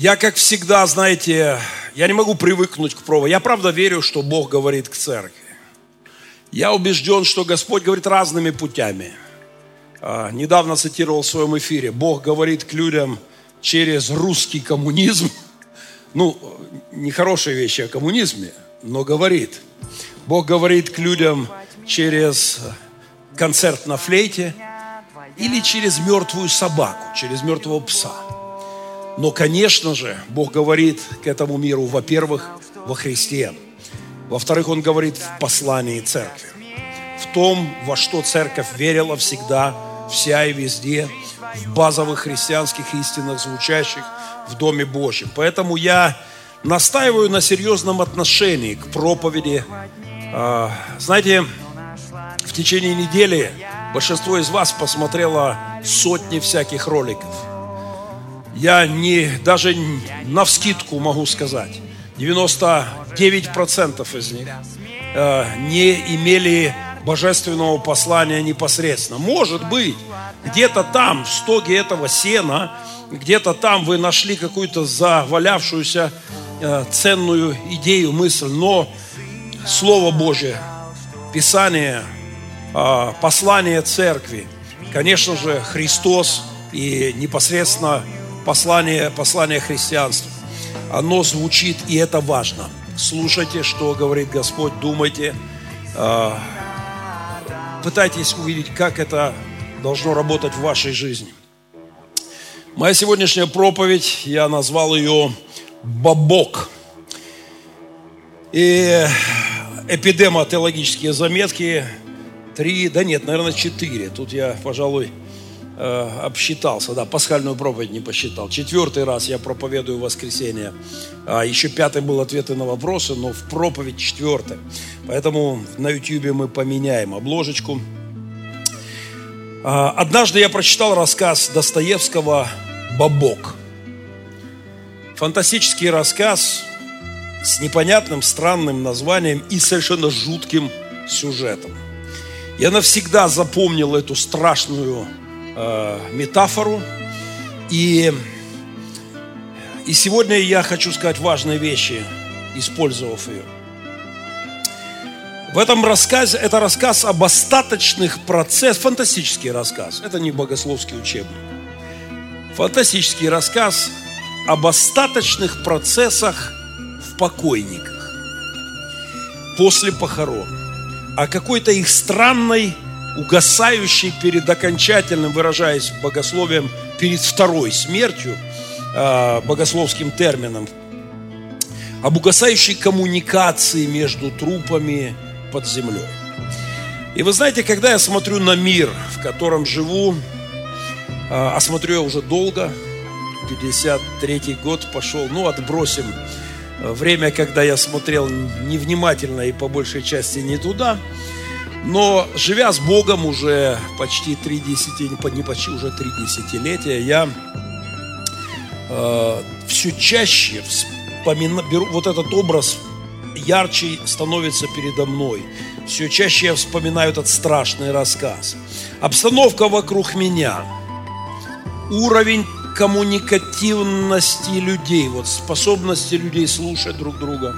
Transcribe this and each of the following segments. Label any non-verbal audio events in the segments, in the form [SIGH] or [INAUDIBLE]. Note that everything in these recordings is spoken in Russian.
Я, как всегда, знаете, я не могу привыкнуть к проповеди. Я правда верю, что Бог говорит к церкви. Я убежден, что Господь говорит разными путями. А, недавно цитировал в своем эфире. Бог говорит к людям через русский коммунизм. [LAUGHS] Ну, нехорошие вещи о коммунизме, но говорит. Бог говорит к людям через концерт на флейте или через мертвую собаку, через мертвого пса. Но, конечно же, Бог говорит к этому миру, во-первых, во Христе. Во-вторых, Он говорит в послании церкви. В том, во что церковь верила всегда, вся и везде, в базовых христианских истинах, звучащих в Доме Божьем. Поэтому я настаиваю на серьезном отношении к проповеди. А, знаете, в течение недели большинство из вас посмотрело сотни всяких роликов. Я не, даже на вскидку могу сказать, 99% из них э, не имели божественного послания непосредственно. Может быть, где-то там, в стоге этого сена, где-то там вы нашли какую-то завалявшуюся э, ценную идею, мысль, но Слово Божье, Писание, э, послание церкви, конечно же, Христос и непосредственно послание, послание христианства, оно звучит, и это важно. Слушайте, что говорит Господь, думайте, э, пытайтесь увидеть, как это должно работать в вашей жизни. Моя сегодняшняя проповедь, я назвал ее «Бабок». И эпидема теологические заметки три, да нет, наверное, четыре. Тут я, пожалуй, э, обсчитался, да, пасхальную проповедь не посчитал. Четвертый раз я проповедую воскресенье. А еще пятый был ответы на вопросы, но в проповедь четвертый. Поэтому на YouTube мы поменяем обложечку. А, однажды я прочитал рассказ Достоевского «Бабок». Фантастический рассказ с непонятным, странным названием и совершенно жутким сюжетом. Я навсегда запомнил эту страшную э, метафору. И, и сегодня я хочу сказать важные вещи, использовав ее. В этом рассказе, это рассказ об остаточных процессах, фантастический рассказ, это не богословский учебник. Фантастический рассказ об остаточных процессах в покойниках после похорон, о какой-то их странной, угасающей перед окончательным, выражаясь богословием, перед второй смертью, а, богословским термином, об угасающей коммуникации между трупами под землей. И вы знаете, когда я смотрю на мир, в котором живу, а, а смотрю я уже долго, 53 год пошел, ну, отбросим время, когда я смотрел невнимательно и по большей части не туда, но живя с Богом уже почти три десятилетия, не почти, уже три десятилетия, я э, все чаще вспоминаю, беру вот этот образ ярче становится передо мной. Все чаще я вспоминаю этот страшный рассказ. Обстановка вокруг меня, уровень коммуникативности людей, вот способности людей слушать друг друга,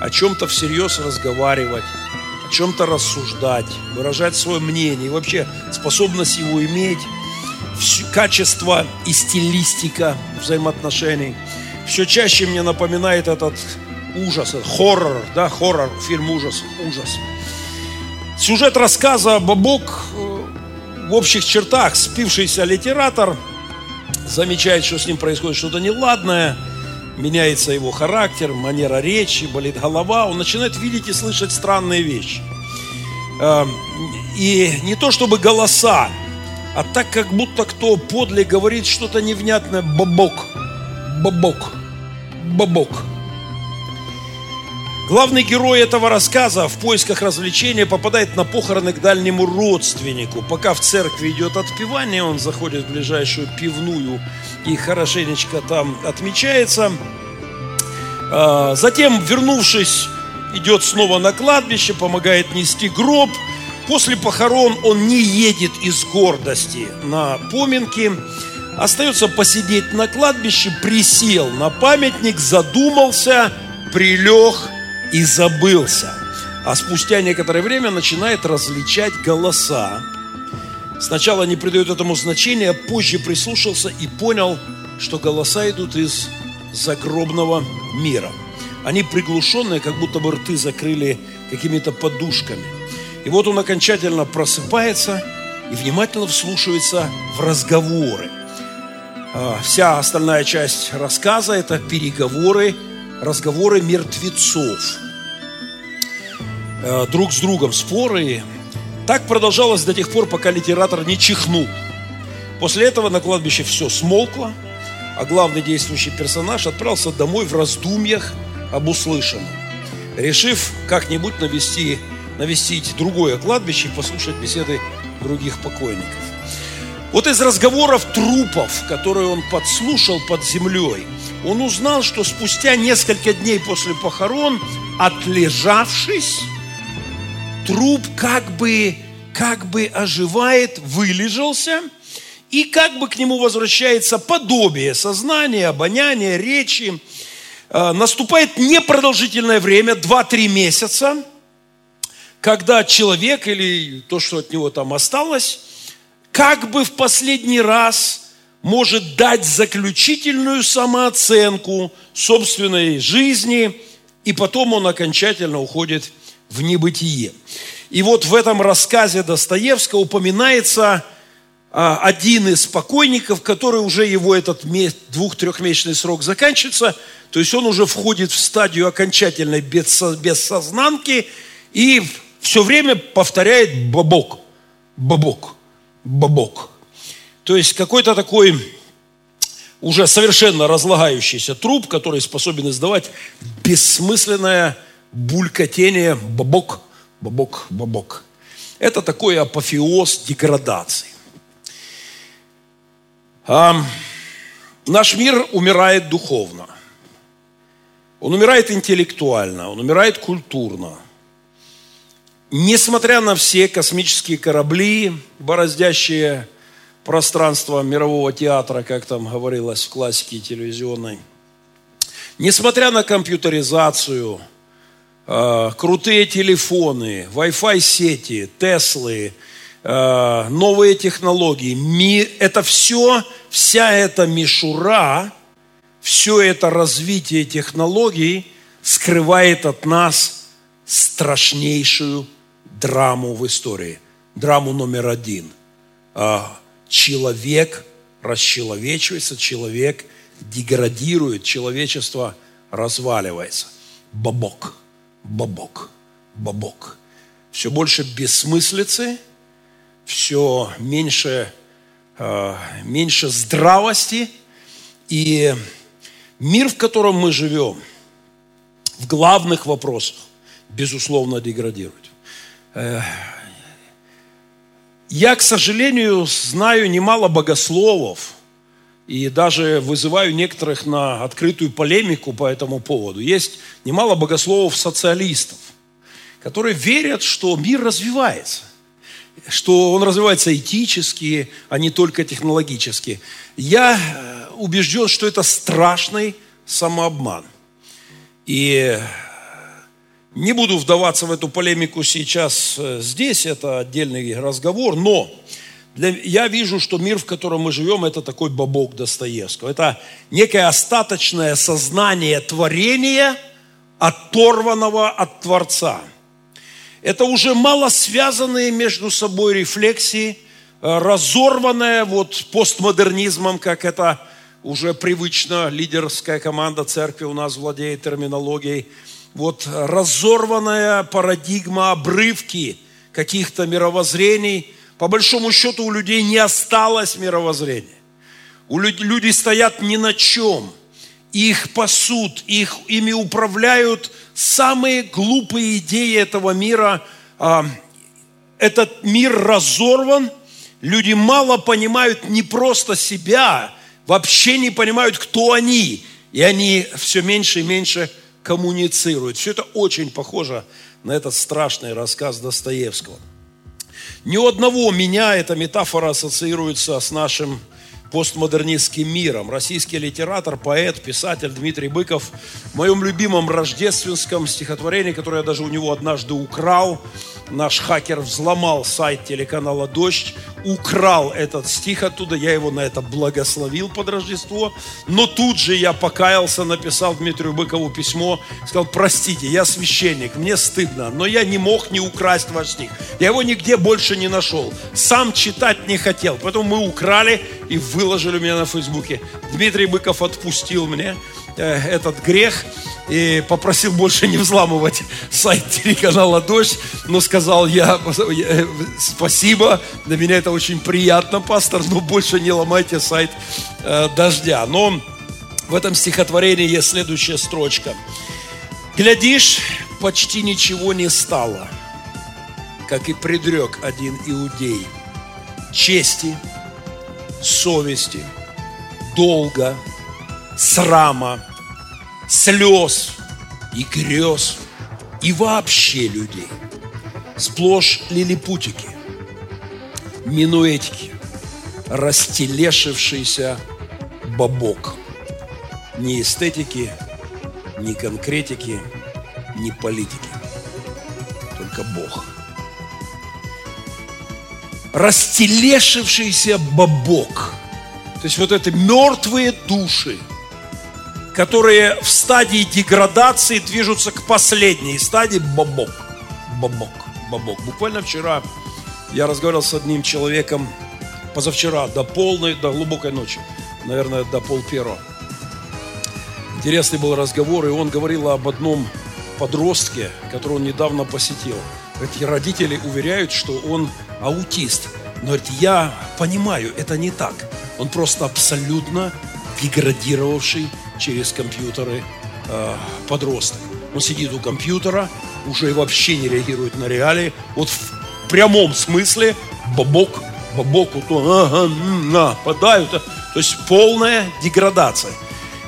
о чем-то всерьез разговаривать, о чем-то рассуждать, выражать свое мнение, и вообще способность его иметь, качество и стилистика взаимоотношений. Все чаще мне напоминает этот ужас, хоррор, да, хоррор, фильм ужас, ужас. Сюжет рассказа Бабок э, в общих чертах спившийся литератор замечает, что с ним происходит что-то неладное, меняется его характер, манера речи, болит голова, он начинает видеть и слышать странные вещи. Эм, и не то чтобы голоса, а так как будто кто подле говорит что-то невнятное, бабок, бабок, бабок. Главный герой этого рассказа в поисках развлечения попадает на похороны к дальнему родственнику. Пока в церкви идет отпевание, он заходит в ближайшую пивную и хорошенечко там отмечается. А, затем, вернувшись, идет снова на кладбище, помогает нести гроб. После похорон он не едет из гордости на поминки, Остается посидеть на кладбище, присел на памятник, задумался, прилег и забылся. А спустя некоторое время начинает различать голоса. Сначала не придает этому значения, позже прислушался и понял, что голоса идут из загробного мира. Они приглушенные, как будто бы рты закрыли какими-то подушками. И вот он окончательно просыпается и внимательно вслушивается в разговоры. А, вся остальная часть рассказа – это переговоры, разговоры мертвецов. А, друг с другом споры. Так продолжалось до тех пор, пока литератор не чихнул. После этого на кладбище все смолкло, а главный действующий персонаж отправился домой в раздумьях об услышанном, решив как-нибудь навести, навестить другое кладбище и послушать беседы других покойников. Вот из разговоров трупов, которые он подслушал под землей, он узнал, что спустя несколько дней после похорон, отлежавшись, труп как бы, как бы оживает, вылежался – и как бы к нему возвращается подобие сознания, обоняния, речи. А, наступает непродолжительное время, 2-3 месяца, когда человек или то, что от него там осталось, как бы в последний раз может дать заключительную самооценку собственной жизни, и потом он окончательно уходит в небытие. И вот в этом рассказе Достоевского упоминается – а, один из покойников, который уже его этот двух-трехмесячный срок заканчивается, то есть он уже входит в стадию окончательной бессознанки и все время повторяет бабок, бабок, бабок. То есть какой-то такой уже совершенно разлагающийся труп, который способен издавать бессмысленное булькотение бабок, бабок, бабок. Это такой апофеоз деградации. Наш мир умирает духовно. Он умирает интеллектуально, он умирает культурно. Несмотря на все космические корабли, бороздящие пространство мирового театра, как там говорилось в классике телевизионной, несмотря на компьютеризацию, а, крутые телефоны, Wi-Fi сети, Теслы – Э, новые технологии. Это все, вся эта мишура, все это развитие технологий скрывает от нас страшнейшую драму в истории. Драму номер один. Э, человек расчеловечивается, человек деградирует, человечество разваливается. Бабок, бабок, бабок. Все больше бессмыслицы – все меньше, э, меньше здравости. И мир, в котором мы живем, в главных вопросах, безусловно, деградирует. Я, к сожалению, знаю немало богословов, и даже вызываю некоторых на открытую полемику по этому поводу. Есть немало богословов-социалистов, которые верят, что мир развивается – что он развивается этически, а не только технологически. Я э, убежден, что это страшный самообман. И не буду вдаваться в эту полемику сейчас э, здесь, это отдельный разговор, но для, я вижу, что мир, в котором мы живем, это такой бабок Достоевского. Это некое остаточное сознание творения, оторванного от Творца – это уже мало связанные между собой рефлексии, э, разорванная вот постмодернизмом, как это уже привычно, лидерская команда церкви у нас владеет терминологией, вот разорванная парадигма обрывки каких-то мировоззрений. По большому счету у людей не осталось мировоззрения. У людей, люди стоят ни на чем. Их пасут, их, ими управляют самые глупые идеи этого мира. А, этот мир разорван, люди мало понимают не просто себя, вообще не понимают, кто они. И они все меньше и меньше коммуницируют. Все это очень похоже на этот страшный рассказ Достоевского. Ни у одного меня эта метафора ассоциируется с нашим постмодернистским миром. Российский литератор, поэт, писатель Дмитрий Быков в моем любимом рождественском стихотворении, которое я даже у него однажды украл, наш хакер взломал сайт телеканала «Дождь», украл этот стих оттуда, я его на это благословил под Рождество, но тут же я покаялся, написал Дмитрию Быкову письмо, сказал, простите, я священник, мне стыдно, но я не мог не украсть ваш стих. Я его нигде больше не нашел, сам читать не хотел, поэтому мы украли и выложили меня на Фейсбуке. Дмитрий Быков отпустил мне, Э, этот грех и попросил больше не взламывать сайт телеканала «Дождь», но сказал я, спасибо, для меня это очень приятно, пастор, но больше не ломайте сайт э, «Дождя». Но в этом стихотворении есть следующая строчка. «Глядишь, почти ничего не стало, как и предрек один иудей, чести, совести, долга, срама, слез и грез, и вообще людей. Сплошь лилипутики, минуэтики, растелешившийся бабок. Ни эстетики, ни конкретики, ни политики. Только Бог. Растелешившийся бабок. То есть вот это мертвые души – которые в стадии деградации движутся к последней стадии бабок. Бабок, бабок. Буквально вчера я разговаривал с одним человеком, позавчера, до полной, до глубокой ночи, наверное, до пол первого. Интересный был разговор, и он говорил об одном подростке, которого он недавно посетил. Эти родители уверяют, что он аутист. Но говорит, я понимаю, это не так. Он просто абсолютно деградировавший через компьютеры э, подросток. Он сидит у компьютера, уже вообще не реагирует на реалии. Вот в прямом смысле бабок, бабок, вот он, ага, нападают. То есть полная деградация.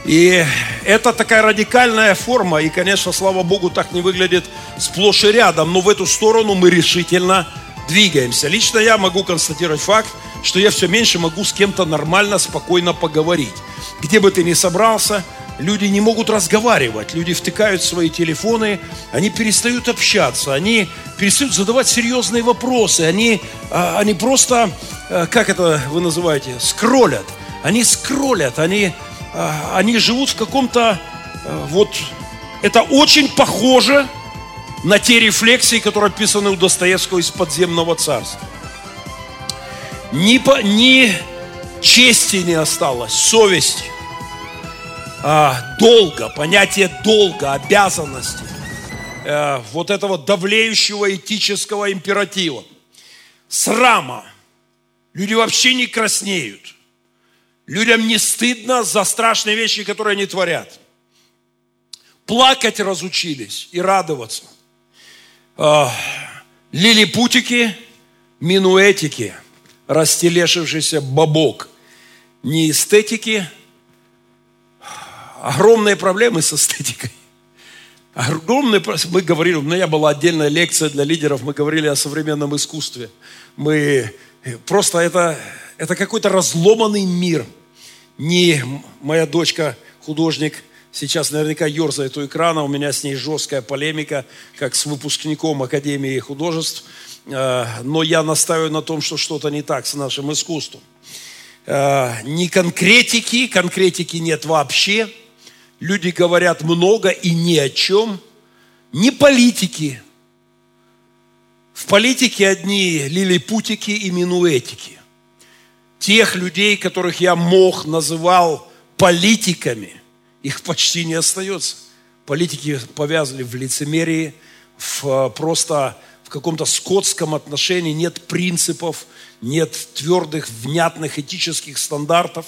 И это такая радикальная форма, и, конечно, слава Богу, так не выглядит сплошь и рядом, но в эту сторону мы решительно двигаемся. Лично я могу констатировать факт, что я все меньше могу с кем-то нормально, спокойно поговорить. Где бы ты ни собрался, люди не могут разговаривать, люди втыкают свои телефоны, они перестают общаться, они перестают задавать серьезные вопросы, они, а, они просто, а, как это вы называете, скроллят. Они скроллят, они, а, они живут в каком-то, вот, это очень похоже на те рефлексии, которые описаны у Достоевского из подземного царства. Ни, по, ни чести не осталось, совести, а, долга, понятие долга, обязанности, а, вот этого давлеющего этического императива, срама. Люди вообще не краснеют. Людям не стыдно за страшные вещи, которые они творят. Плакать разучились и радоваться. А, лилипутики, минуэтики – растелешившийся бабок. Не эстетики, огромные проблемы с эстетикой. Огромные, мы говорили, у меня была отдельная лекция для лидеров, мы говорили о современном искусстве. Мы просто это, это какой-то разломанный мир. Не моя дочка, художник, сейчас наверняка ерзает у экрана, у меня с ней жесткая полемика, как с выпускником Академии художеств – Э, но я настаиваю на том, что что-то не так с нашим искусством. Э, ни конкретики, конкретики нет вообще. Люди говорят много и ни о чем. Ни политики. В политике одни лилипутики и минуэтики. Тех людей, которых я мог, называл политиками, их почти не остается. Политики повязаны в лицемерии, в э, просто в каком-то скотском отношении, нет принципов, нет твердых, внятных этических стандартов.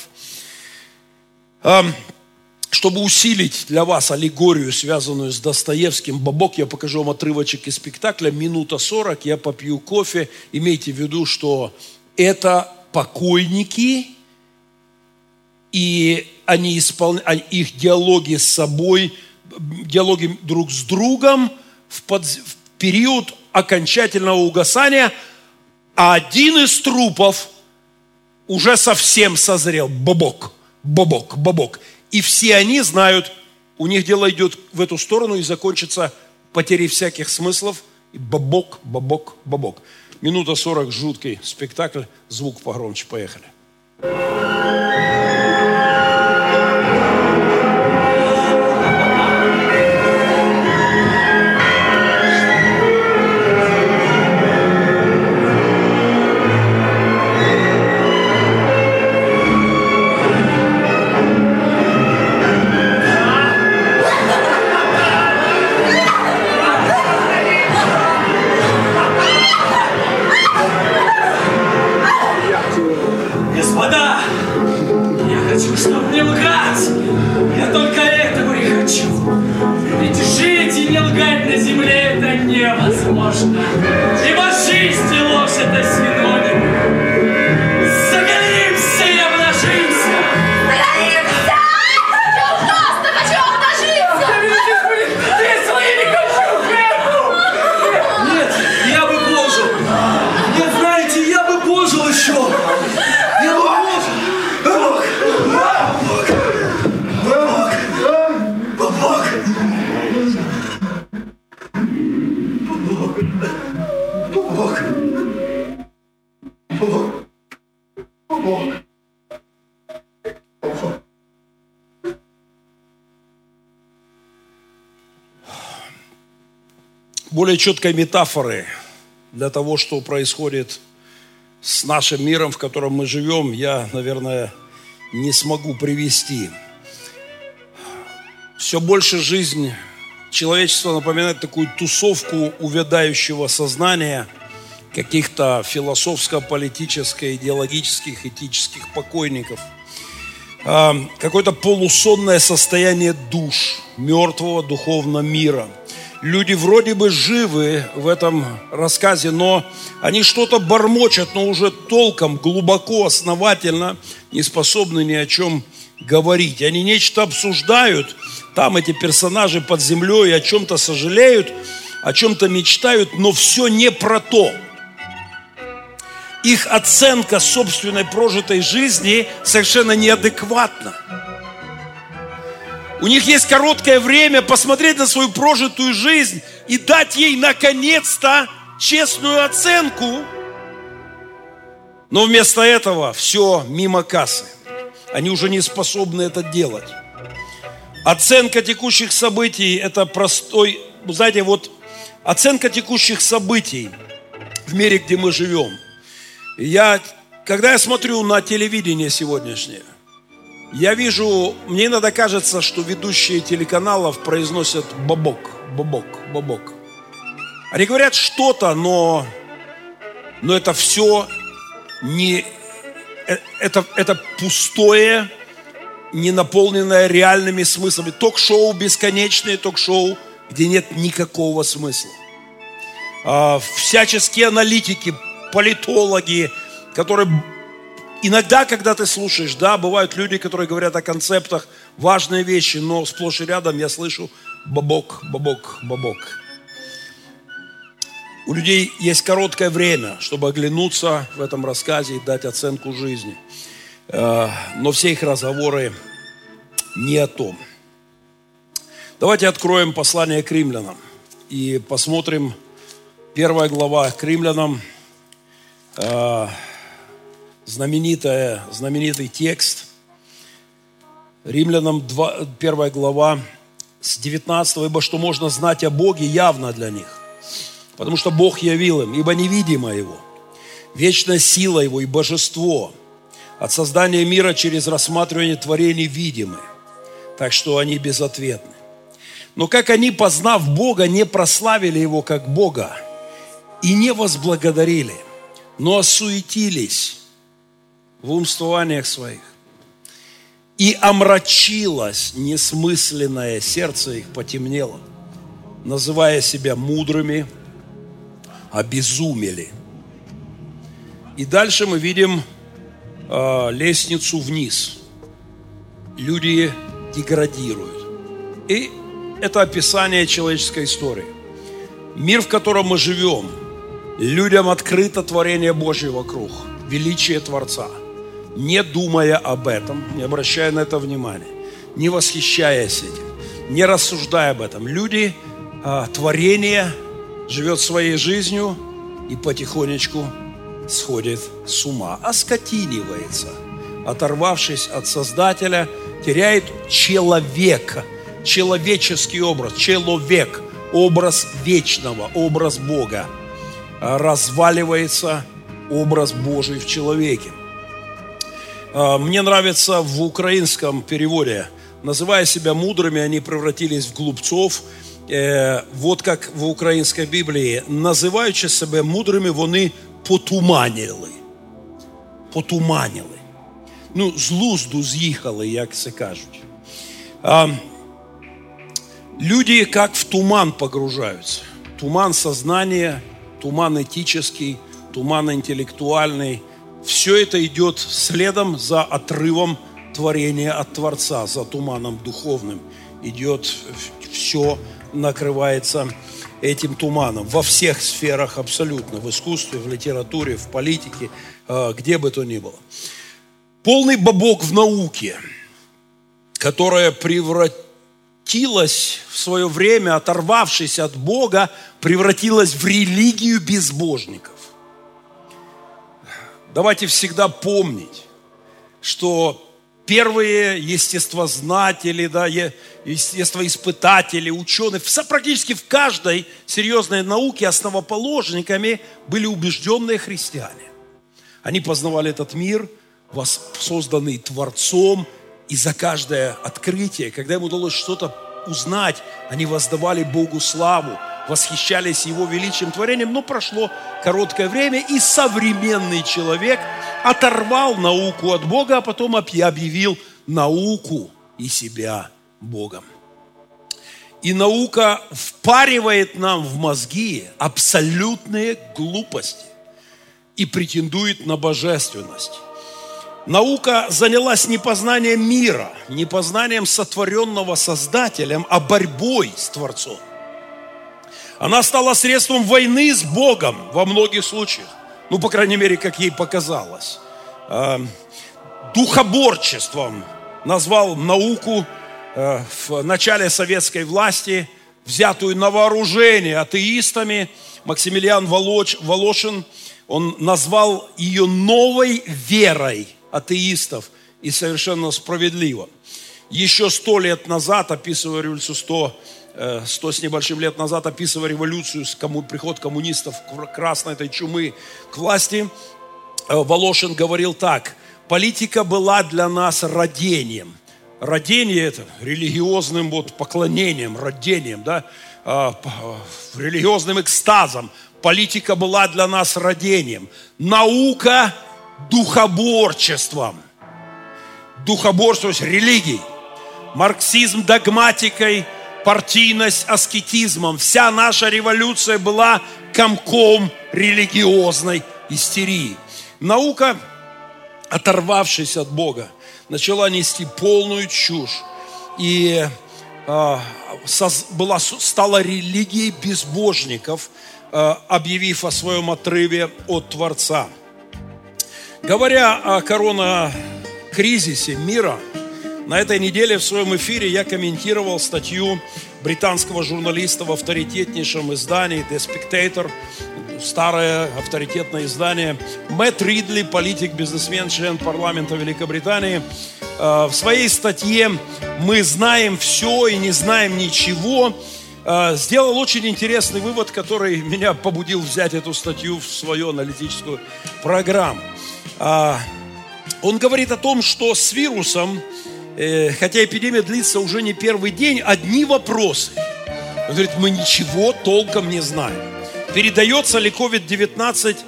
Чтобы усилить для вас аллегорию, связанную с Достоевским, Бабок, я покажу вам отрывочек из спектакля, минута сорок, я попью кофе. Имейте в виду, что это покойники, и они исполняют, а их диалоги с собой, диалоги друг с другом в, под, в период окончательного угасания, а один из трупов уже совсем созрел. Бобок, бобок, бобок. И все они знают, у них дело идет в эту сторону и закончится потерей всяких смыслов. И бобок, бобок, бобок. Минута сорок, жуткий спектакль. Звук погромче, поехали. делать, чтоб мне лгать? Я только этого и хочу. Ведь жить и не лгать на земле это невозможно. Ибо жизнь и ложь это сила. Более четкой метафоры для того, что происходит с нашим миром, в котором мы живем, я, наверное, не смогу привести. Все больше жизнь человечества напоминает такую тусовку увядающего сознания, каких-то философско-политических, идеологических, этических покойников. А, какое-то полусонное состояние душ мертвого духовного мира – люди вроде бы живы в этом рассказе, но они что-то бормочат, но уже толком, глубоко, основательно не способны ни о чем говорить. Они нечто обсуждают, там эти персонажи под землей о чем-то сожалеют, о чем-то мечтают, но все не про то. Их оценка собственной прожитой жизни совершенно неадекватна. У них есть короткое время посмотреть на свою прожитую жизнь и дать ей наконец-то честную оценку. Но вместо этого все мимо кассы. Они уже не способны это делать. Оценка текущих событий – это простой, знаете, вот оценка текущих событий в мире, где мы живем. Я, когда я смотрю на телевидение сегодняшнее, я вижу, мне иногда кажется, что ведущие телеканалов произносят бабок, бабок, бабок. Они говорят что-то, но, но это все не, э, это, это пустое, не наполненное реальными смыслами. Ток-шоу бесконечные, ток-шоу, где нет никакого смысла. А, всяческие аналитики, политологи, которые Иногда, когда ты слушаешь, да, бывают люди, которые говорят о концептах, важные вещи, но сплошь и рядом я слышу бабок, бабок, бабок. У людей есть короткое время, чтобы оглянуться в этом рассказе и дать оценку жизни. Э, но все их разговоры не о том. Давайте откроем послание к римлянам и посмотрим первая глава к римлянам, э, знаменитая, знаменитый текст. Римлянам 2, 1 глава с 19, ибо что можно знать о Боге явно для них. Потому что Бог явил им, ибо невидимо Его. Вечная сила Его и божество от создания мира через рассматривание творений видимы. Так что они безответны. Но как они, познав Бога, не прославили Его как Бога и не возблагодарили, но осуетились в умствованиях своих. И омрачилось несмысленное сердце их, потемнело, называя себя мудрыми, обезумели. И дальше мы видим э, лестницу вниз. Люди деградируют. И это описание человеческой истории. Мир, в котором мы живем, людям открыто творение Божье вокруг, величие Творца – не думая об этом, не обращая на это внимания, не восхищаясь этим, не рассуждая об этом. Люди, а, творение живет своей жизнью и потихонечку сходит с ума, оскотинивается, оторвавшись от Создателя, теряет человека, человеческий образ, человек, образ вечного, образ Бога, разваливается образ Божий в человеке. А, мне нравится в украинском переводе, называя себя мудрыми, они превратились в глупцов. Э, вот как в українській Біблії, називаючи себе мудрими, вони потуманили. Потуманили. Ну, з лузду з'їхали, як це кажуть. А, люди как в туман погружаются. Туман сознания, туман этический, туман интеллектуальный. все это идет следом за отрывом творения от Творца, за туманом духовным. Идет все, накрывается этим туманом во всех сферах абсолютно, в искусстве, в литературе, в политике, э, где бы то ни было. Полный бабок в науке, которая превратилась в свое время, оторвавшись от Бога, превратилась в религию безбожников. Давайте всегда помнить, что первые естествознатели, да, естествоиспытатели, ученые, практически в каждой серьезной науке основоположниками были убежденные христиане. Они познавали этот мир, созданный Творцом, и за каждое открытие, когда им удалось что-то узнать, они воздавали Богу славу, восхищались Его величием творением, но прошло короткое время, и современный человек оторвал науку от Бога, а потом объявил науку и себя Богом. И наука впаривает нам в мозги абсолютные глупости и претендует на божественность. Наука занялась не познанием мира, не познанием сотворенного Создателем, а борьбой с Творцом. Она стала средством войны с Богом во многих случаях. Ну, по крайней мере, как ей показалось. А, духоборчеством назвал науку э, в начале советской власти, взятую на вооружение атеистами. Максимилиан Волошин, он назвал ее новой верой атеистов и совершенно справедливо. Еще сто лет назад, описывая революцию 100 Э, сто с небольшим лет назад, описывая революцию, приход коммунистов красной этой чумы к власти, э, Волошин говорил так, политика была для нас родением. Родение это религиозным вот поклонением, родением, да, э, религиозным экстазом. Политика была для нас родением. Наука духоборчеством. Духоборство, то есть религией. Марксизм догматикой – партийность аскетизмом. Вся наша революция была комком религиозной истерии. Наука, оторвавшись от Бога, начала нести полную чушь. И э, была, стала религией безбожников, э, объявив о своем отрыве от Творца. Говоря о коронакризисе мира – на этой неделе в своем эфире я комментировал статью британского журналиста в авторитетнейшем издании The Spectator, старое авторитетное издание. Мэтт Ридли, политик, бизнесмен, член парламента Великобритании, э, в своей статье «Мы знаем все и не знаем ничего» э, сделал очень интересный вывод, который меня побудил взять эту статью в свою аналитическую программу. Э, он говорит о том, что с вирусом Э, хотя эпидемия длится уже не первый день, одни вопросы. Он говорит, мы ничего толком не знаем. Передается ли COVID-19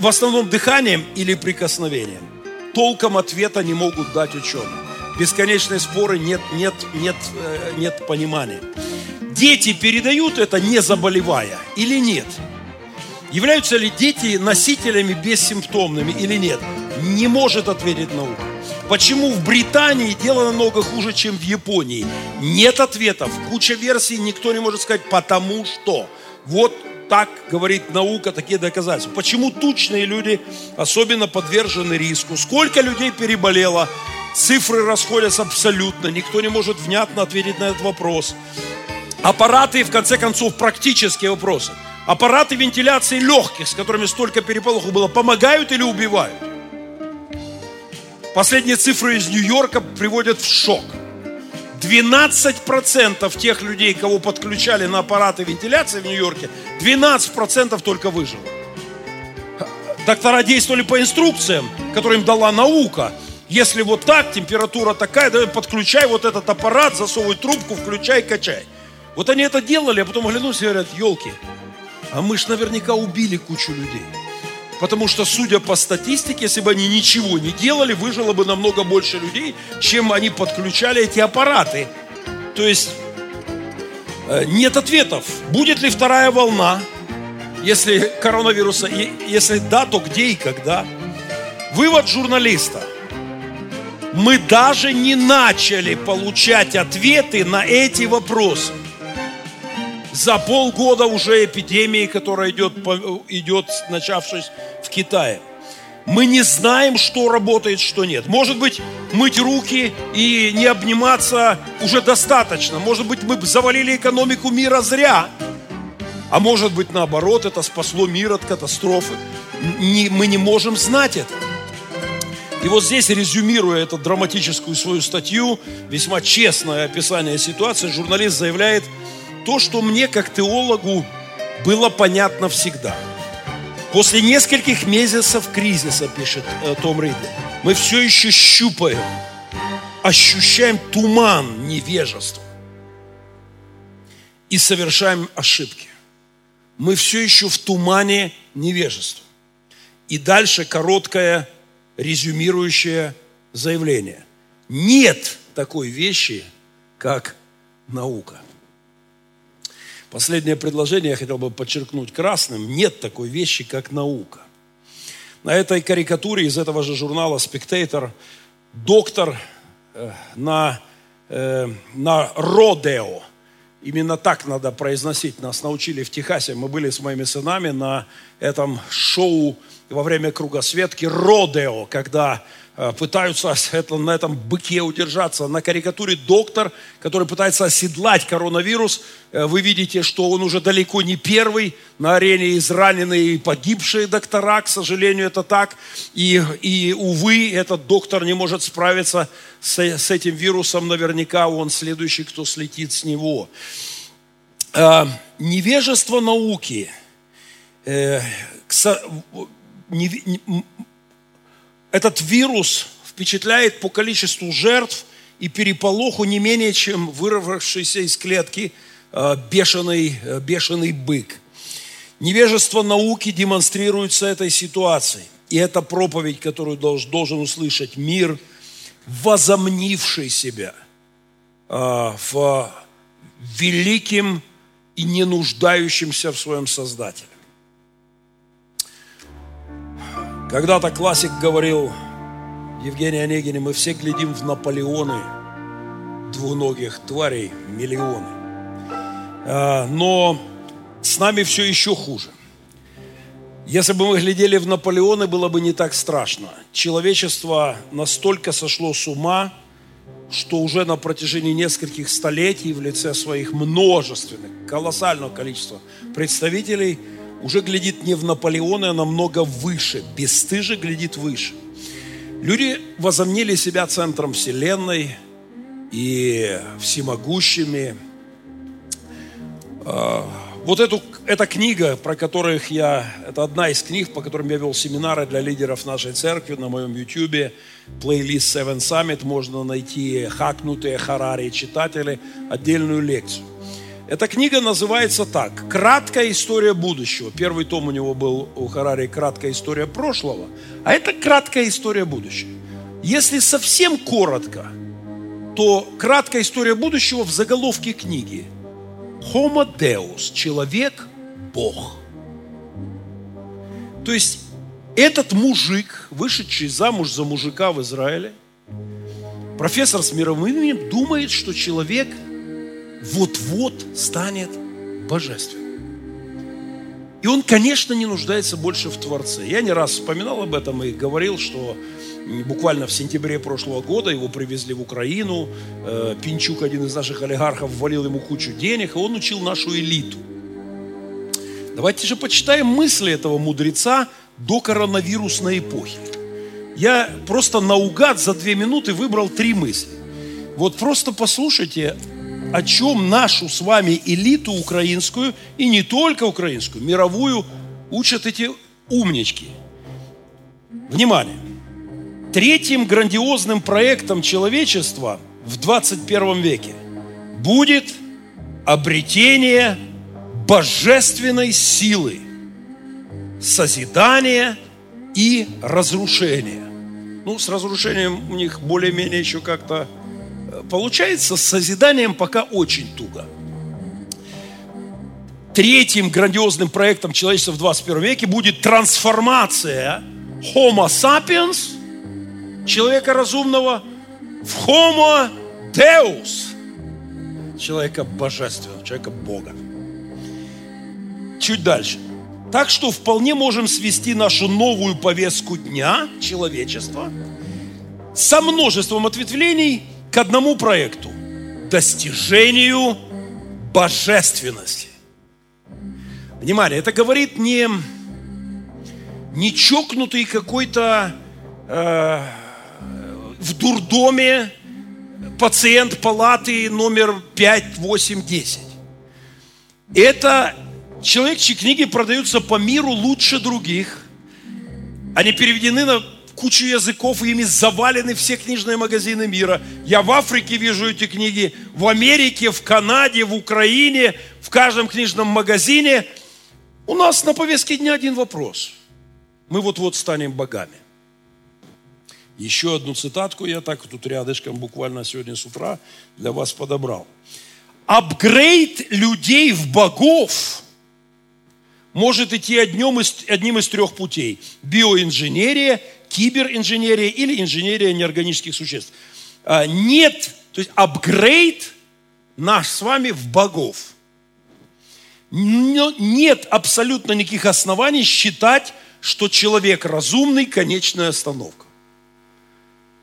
в основном дыханием или прикосновением? Толком ответа не могут дать ученые. Бесконечные споры, нет, нет, нет, э, нет понимания. Дети передают это, не заболевая, или нет? Являются ли дети носителями бессимптомными или нет? Не может ответить наука. Почему в Британии дело намного хуже, чем в Японии? Нет ответов. Куча версий, никто не может сказать, потому что. Вот так говорит наука, такие доказательства. Почему тучные люди особенно подвержены риску? Сколько людей переболело? Цифры расходятся абсолютно. Никто не может внятно ответить на этот вопрос. Аппараты, в конце концов, практические вопросы. Аппараты вентиляции легких, с которыми столько переполоху было, помогают или убивают? Последние цифры из Нью-Йорка приводят в шок. 12% тех людей, кого подключали на аппараты вентиляции в Нью-Йорке, 12% только выжило. Доктора действовали по инструкциям, которые им дала наука. Если вот так, температура такая, да подключай вот этот аппарат, засовывай трубку, включай, качай. Вот они это делали, а потом оглянулись и говорят, елки, а мы ж наверняка убили кучу людей. Потому что, судя по статистике, если бы они ничего не делали, выжило бы намного больше людей, чем они подключали эти аппараты. То есть э, нет ответов. Будет ли вторая волна, если коронавируса, если да, то где и когда? Вывод журналиста. Мы даже не начали получать ответы на эти вопросы за полгода уже эпидемии, которая идет, идет начавшись в Китае. Мы не знаем, что работает, что нет. Может быть, мыть руки и не обниматься уже достаточно. Может быть, мы завалили экономику мира зря. А может быть, наоборот, это спасло мир от катастрофы. Не, мы не можем знать это. И вот здесь, резюмируя эту драматическую свою статью, весьма честное описание ситуации, журналист заявляет – то, что мне как теологу было понятно всегда. После нескольких месяцев кризиса, пишет э, Том Ридли, мы все еще щупаем, ощущаем туман невежества и совершаем ошибки. Мы все еще в тумане невежества. И дальше короткое резюмирующее заявление. Нет такой вещи, как наука. Последнее предложение я хотел бы подчеркнуть красным. Нет такой вещи, как наука. На этой карикатуре из этого же журнала «Спектатор» доктор э, на, э, на Родео, именно так надо произносить, нас научили в Техасе, мы были с моими сынами на этом шоу во время кругосветки Родео, когда Э, пытаются на этом быке удержаться. На карикатуре доктор, который пытается оседлать коронавирус, э, вы видите, что он уже далеко не первый. На арене израненные и погибшие доктора, к сожалению, это так. И, и увы, этот доктор не может справиться с, с этим вирусом. Наверняка он следующий, кто слетит с него. Э, невежество науки этот вирус впечатляет по количеству жертв и переполоху не менее, чем вырвавшийся из клетки э, бешеный, э, бешеный бык. Невежество науки демонстрируется этой ситуацией. И это проповедь, которую должен услышать мир, возомнивший себя э, в великим и не нуждающимся в своем Создателе. Когда-то классик говорил, Евгений Онегин, мы все глядим в Наполеоны двуногих тварей, миллионы. А, но с нами все еще хуже. Если бы мы глядели в Наполеоны, было бы не так страшно. Человечество настолько сошло с ума, что уже на протяжении нескольких столетий в лице своих множественных, колоссального количества представителей – уже глядит не в Наполеона, а намного выше. Бесстыже глядит выше. Люди возомнили себя центром Вселенной и всемогущими. А, вот эту, эта книга, про которых я, это одна из книг, по которым я вел семинары для лидеров нашей церкви на моем YouTube, плейлист Seven Summit, можно найти хакнутые Харари читатели, отдельную лекцию. Эта книга называется так «Краткая история будущего». Первый том у него был у Харари «Краткая история прошлого», а это краткая история будущего. Если совсем коротко, то краткая история будущего в заголовке книги «Homo Deus» – «Человек – Бог». То есть этот мужик, вышедший замуж за мужика в Израиле, профессор с мировым именем, думает, что человек – вот-вот станет божественным. И он, конечно, не нуждается больше в Творце. Я не раз вспоминал об этом и говорил, что буквально в сентябре прошлого года его привезли в Украину. Э, Пинчук, один из наших олигархов, ввалил ему кучу денег, и он учил нашу элиту. Давайте же почитаем мысли этого мудреца до коронавирусной эпохи. Я просто наугад за две минуты выбрал три мысли. Вот просто послушайте, о чем нашу с вами элиту украинскую, и не только украинскую, мировую, учат эти умнички. Внимание! Третьим грандиозным проектом человечества в 21 веке будет обретение божественной силы, созидания и разрушения. Ну, с разрушением у них более-менее еще как-то получается, с созиданием пока очень туго. Третьим грандиозным проектом человечества в 21 веке будет трансформация Homo sapiens, человека разумного, в Homo Deus, человека божественного, человека Бога. Чуть дальше – так что вполне можем свести нашу новую повестку дня человечества со множеством ответвлений к одному проекту – достижению божественности. Внимание, это говорит не, не чокнутый какой-то э, в дурдоме пациент палаты номер 5, 8, 10. Это Человечьи книги продаются по миру лучше других. Они переведены на кучу языков, и ими завалены все книжные магазины мира. Я в Африке вижу эти книги, в Америке, в Канаде, в Украине, в каждом книжном магазине. У нас на повестке дня один вопрос. Мы вот-вот станем богами. Еще одну цитатку я так тут рядышком буквально сегодня с утра для вас подобрал. Апгрейд людей в богов – может идти одним из, одним из трех путей. Биоинженерия, киберинженерия или инженерия неорганических существ. А, нет, то есть апгрейд наш с вами в богов. Но нет абсолютно никаких оснований считать, что человек разумный – конечная остановка.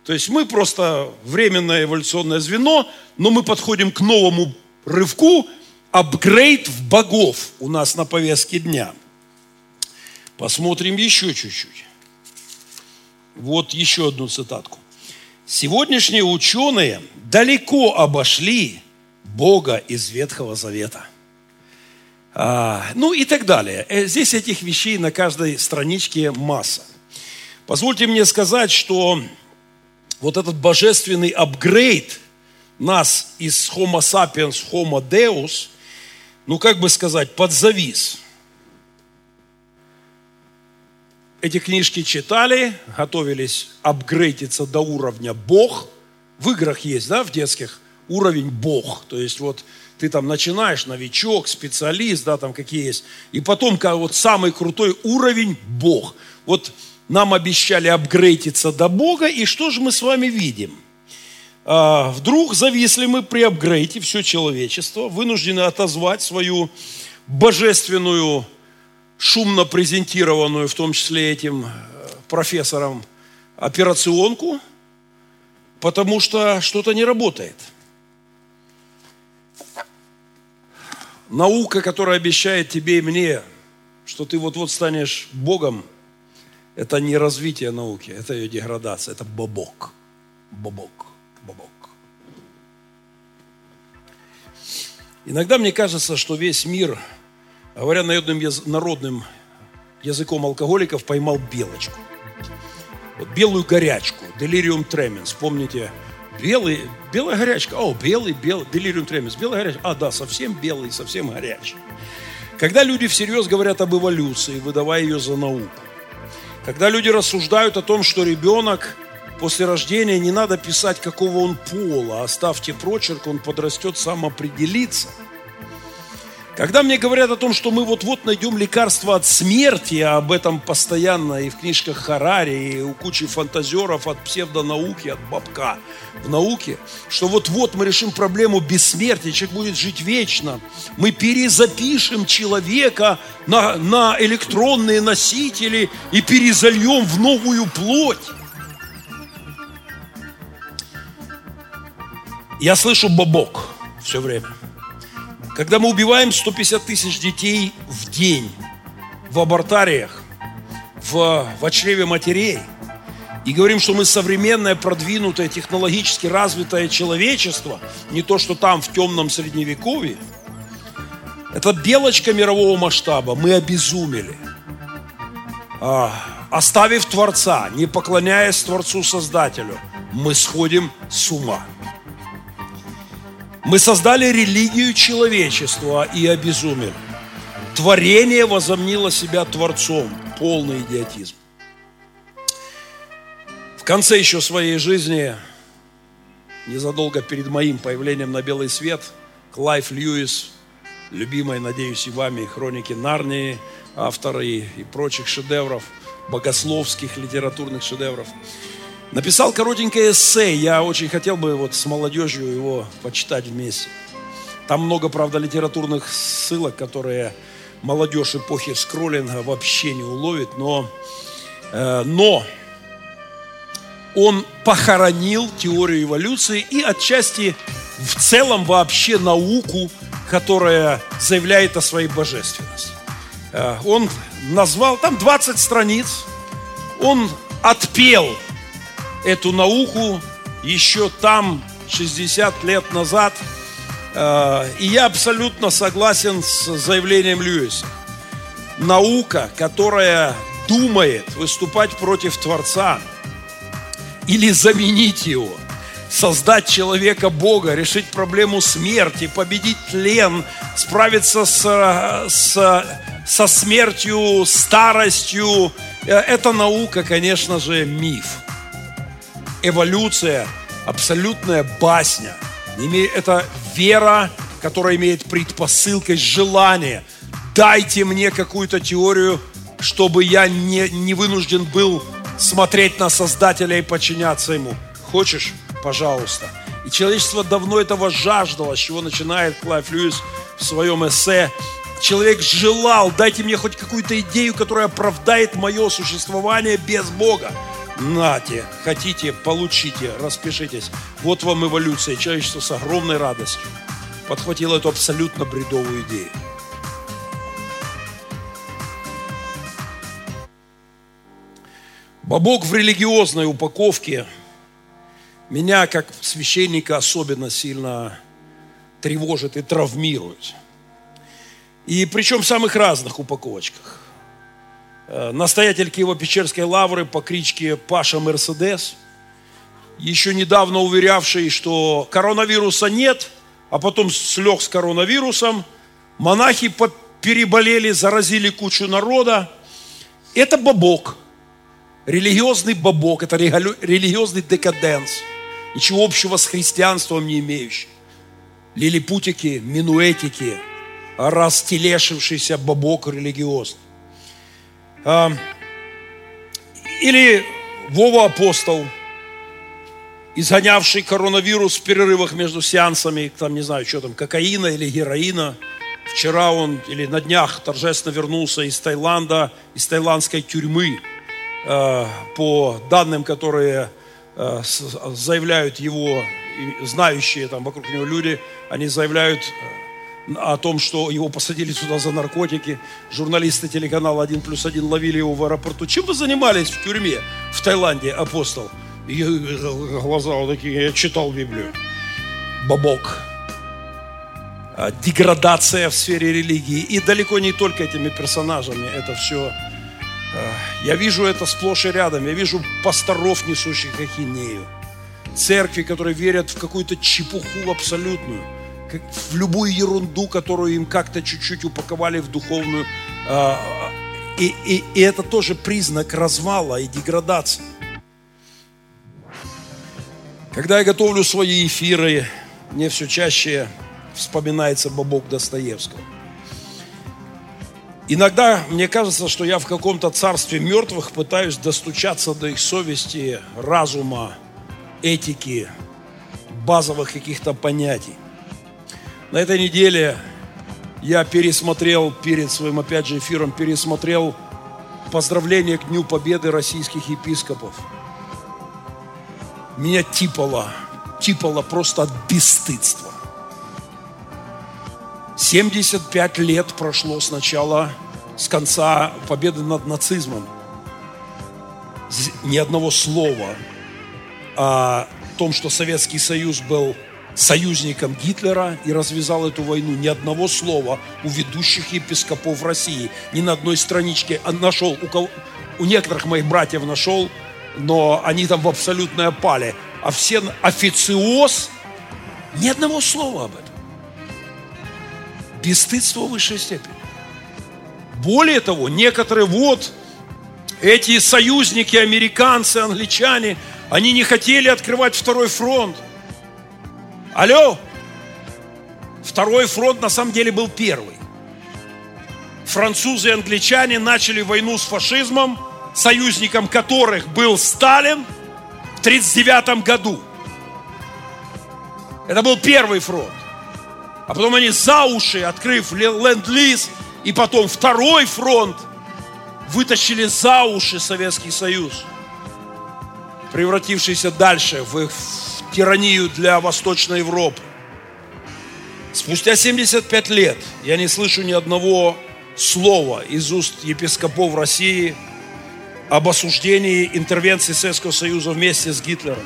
То есть мы просто временное эволюционное звено, но мы подходим к новому рывку, апгрейд в богов у нас на повестке дня. Посмотрим еще чуть-чуть. Вот еще одну цитатку. Сегодняшние ученые далеко обошли Бога из Ветхого Завета. А, ну и так далее. Э, здесь этих вещей на каждой страничке масса. Позвольте мне сказать, что вот этот божественный апгрейд нас из Homo sapiens Homo Deus – ну как бы сказать, подзавис. Эти книжки читали, готовились апгрейдиться до уровня Бог. В играх есть, да, в детских, уровень Бог. То есть вот ты там начинаешь, новичок, специалист, да, там какие есть. И потом, как вот самый крутой уровень Бог. Вот нам обещали апгрейдиться до Бога, и что же мы с вами видим – а, вдруг зависли мы при апгрейде, все человечество, вынуждены отозвать свою божественную, шумно презентированную, в том числе этим э, профессором, операционку, потому что что-то не работает. Наука, которая обещает тебе и мне, что ты вот-вот станешь Богом, это не развитие науки, это ее деградация, это бобок. Бобок. Иногда мне кажется, что весь мир, говоря народным, народным языком алкоголиков, поймал белочку. Вот белую горячку, делириум тременс. Помните, белый, белая горячка. О, белый, белый, делириум тременс. Белая горячка. А, да, совсем белый, совсем горячий. Когда люди всерьез говорят об эволюции, выдавая ее за науку, когда люди рассуждают о том, что ребенок после рождения не надо писать, какого он пола, оставьте прочерк, он подрастет, сам определится. Когда мне говорят о том, что мы вот-вот найдем лекарство от смерти, а об этом постоянно и в книжках Харари, и у кучи фантазеров от псевдонауки, от бабка в науке, что вот-вот мы решим проблему бессмертия, человек будет жить вечно. Мы перезапишем человека на, на электронные носители и перезальем в новую плоть. Я слышу бабок все время. Когда мы убиваем 150 тысяч детей в день в абортариях, в, в чреве матерей, и говорим, что мы современное, продвинутое, технологически развитое человечество, не то, что там в темном средневековье, это белочка мирового масштаба. Мы обезумели. А, оставив Творца, не поклоняясь Творцу-Создателю, мы сходим с ума. Мы создали религию человечества и обезумели. Творение возомнило себя Творцом. Полный идиотизм. В конце еще своей жизни, незадолго перед моим появлением на белый свет, Клайв Льюис, любимой, надеюсь, и вами, хроники Нарнии, авторы и, и прочих шедевров, богословских, литературных шедевров – Написал коротенькое эссе, я очень хотел бы вот с молодежью его почитать вместе. Там много, правда, литературных ссылок, которые молодежь эпохи скроллинга вообще не уловит, но, э, но он похоронил теорию эволюции и отчасти в целом вообще науку, которая заявляет о своей божественности. Э, он назвал, там 20 страниц, он отпел эту науку еще там 60 лет назад. Э, и я абсолютно согласен с заявлением Льюиса. Наука, которая думает выступать против Творца или заменить его, создать человека Бога, решить проблему смерти, победить тлен, справиться с, с, со смертью, старостью, э, эта наука, конечно же, миф эволюция, абсолютная басня. Это вера, которая имеет предпосылкой желание. Дайте мне какую-то теорию, чтобы я не, не вынужден был смотреть на Создателя и подчиняться Ему. Хочешь? Пожалуйста. И человечество давно этого жаждало, с чего начинает Клайв Льюис в своем эссе. Человек желал, дайте мне хоть какую-то идею, которая оправдает мое существование без Бога. Нате, хотите, получите, распишитесь. Вот вам эволюция. Человечество с огромной радостью подхватило эту абсолютно бредовую идею. Бабок в религиозной упаковке меня, как священника, особенно сильно тревожит и травмирует. И причем в самых разных упаковочках. Э, настоятель Киево-Печерской лавры по кличке Паша Мерседес, еще недавно уверявший, что коронавируса нет, а потом слег с коронавирусом, монахи переболели, заразили кучу народа. Это бабок, религиозный бабок, это религиозный декаденс, ничего общего с христианством не имеющий. Лилипутики, минуэтики, растелешившийся бабок религиозный. Или Вова Апостол, изгонявший коронавирус в перерывах между сеансами, там, не знаю, что там, кокаина или героина. Вчера он, или на днях, торжественно вернулся из Таиланда, из таиландской тюрьмы, э, по данным, которые э, заявляют его, знающие там вокруг него люди, они заявляют о том, что его посадили сюда за наркотики. Журналисты телеканала «1 плюс 1» ловили его в аэропорту. Чем вы занимались в тюрьме в Таиланде, апостол? И глаза вот такие, я читал Библию. Бабок. А, деградация в сфере религии. И далеко не только этими персонажами. Это все... А, я вижу это сплошь и рядом. Я вижу пасторов, несущих ахинею. Церкви, которые верят в какую-то чепуху абсолютную в любую ерунду, которую им как-то чуть-чуть упаковали в духовную. А, и, и, и это тоже признак развала и деградации. Когда я готовлю свои эфиры, мне все чаще вспоминается Бабок Достоевского. Иногда мне кажется, что я в каком-то царстве мертвых пытаюсь достучаться до их совести, разума, этики, базовых каких-то понятий. На этой неделе я пересмотрел перед своим, опять же, эфиром, пересмотрел поздравление к Дню Победы российских епископов. Меня типало, типало просто от бесстыдства. 75 лет прошло с начала, с конца победы над нацизмом. Ни одного слова о том, что Советский Союз был союзником Гитлера и развязал эту войну. Ни одного слова у ведущих епископов России. Ни на одной страничке. А нашел, у, кого, у некоторых моих братьев нашел, но они там в абсолютной опале. А все официоз, ни одного слова об этом. Бесстыдство высшей степени. Более того, некоторые вот эти союзники, американцы, англичане, они не хотели открывать второй фронт. Алло! Второй фронт на самом деле был первый. Французы и англичане начали войну с фашизмом, союзником которых был Сталин в 1939 году. Это был первый фронт. А потом они за уши, открыв ленд-лиз, и потом второй фронт, вытащили за уши Советский Союз, превратившийся дальше в, в тиранию для Восточной Европы. Спустя 75 лет я не слышу ни одного слова из уст епископов России об осуждении интервенции Советского Союза вместе с Гитлером.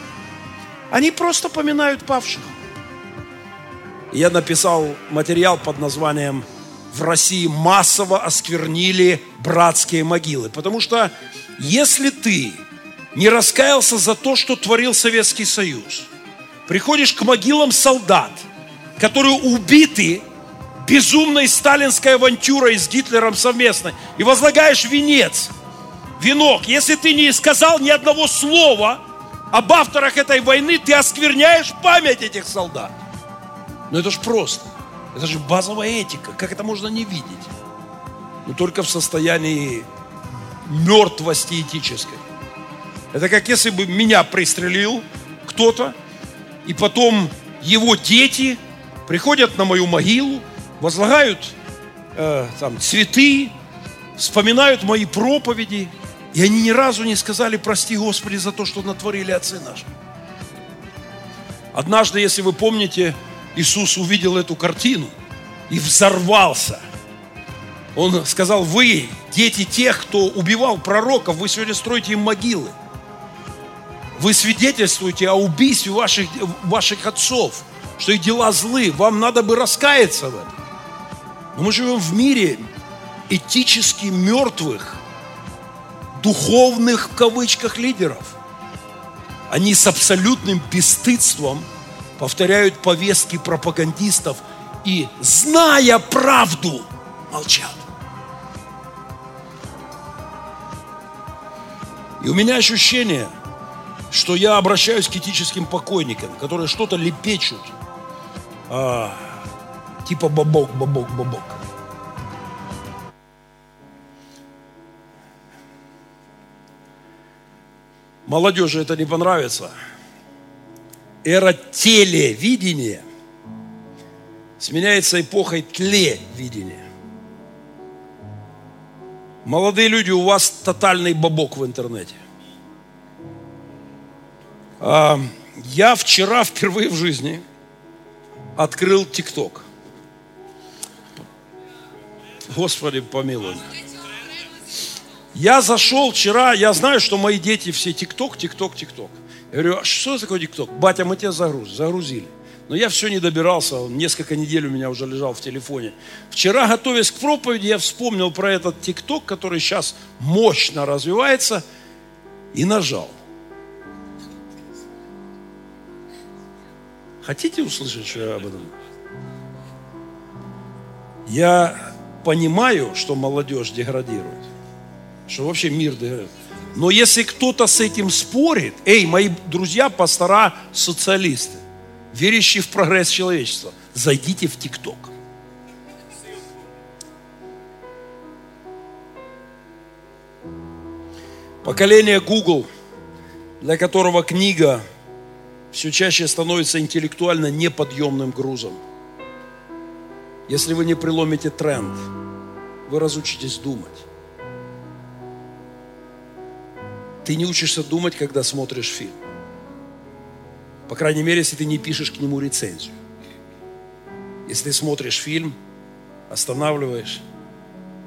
Они просто поминают павших я написал материал под названием «В России массово осквернили братские могилы». Потому что если ты не раскаялся за то, что творил Советский Союз, приходишь к могилам солдат, которые убиты безумной сталинской авантюрой с Гитлером совместно, и возлагаешь венец, венок. Если ты не сказал ни одного слова об авторах этой войны, ты оскверняешь память этих солдат. Но это же просто. Это же базовая этика. Как это можно не видеть? Но только в состоянии мертвости этической. Это как если бы меня пристрелил кто-то, и потом его дети приходят на мою могилу, возлагают э, там цветы, вспоминают мои проповеди, и они ни разу не сказали прости Господи за то, что натворили отцы наши. Однажды, если вы помните, Иисус увидел эту картину и взорвался. Он сказал, вы, дети тех, кто убивал пророков, вы сегодня строите им могилы. Вы свидетельствуете о убийстве ваших, ваших отцов, что их дела злы. Вам надо бы раскаяться в этом. Но мы живем в мире этически мертвых, духовных, в кавычках, лидеров. Они с абсолютным бесстыдством – повторяют повестки пропагандистов и, зная правду, молчат. И у меня ощущение, что я обращаюсь к этическим покойникам, которые что-то лепечут, а, типа бабок, бабок, бабок. Молодежи это не понравится – эра телевидения сменяется эпохой тлевидения. Молодые люди, у вас тотальный бабок в интернете. А, я вчера впервые в жизни открыл ТикТок. Господи, помилуй. Я зашел вчера, я знаю, что мои дети все ТикТок, ТикТок, ТикТок. Я говорю, а что такое ТикТок? Батя, мы тебя загруз, загрузили. Но я все не добирался, несколько недель у меня уже лежал в телефоне. Вчера, готовясь к проповеди, я вспомнил про этот ТикТок, который сейчас мощно развивается, и нажал. Хотите услышать что я об этом? Я понимаю, что молодежь деградирует, что вообще мир деградирует. Но если кто-то с этим спорит, эй, мои друзья, пастора, социалисты, верящие в прогресс человечества, зайдите в ТикТок. Поколение Google, для которого книга все чаще становится интеллектуально неподъемным грузом. Если вы не преломите тренд, вы разучитесь думать. Ты не учишься думать, когда смотришь фильм. По крайней мере, если ты не пишешь к нему рецензию. Если ты смотришь фильм, останавливаешь,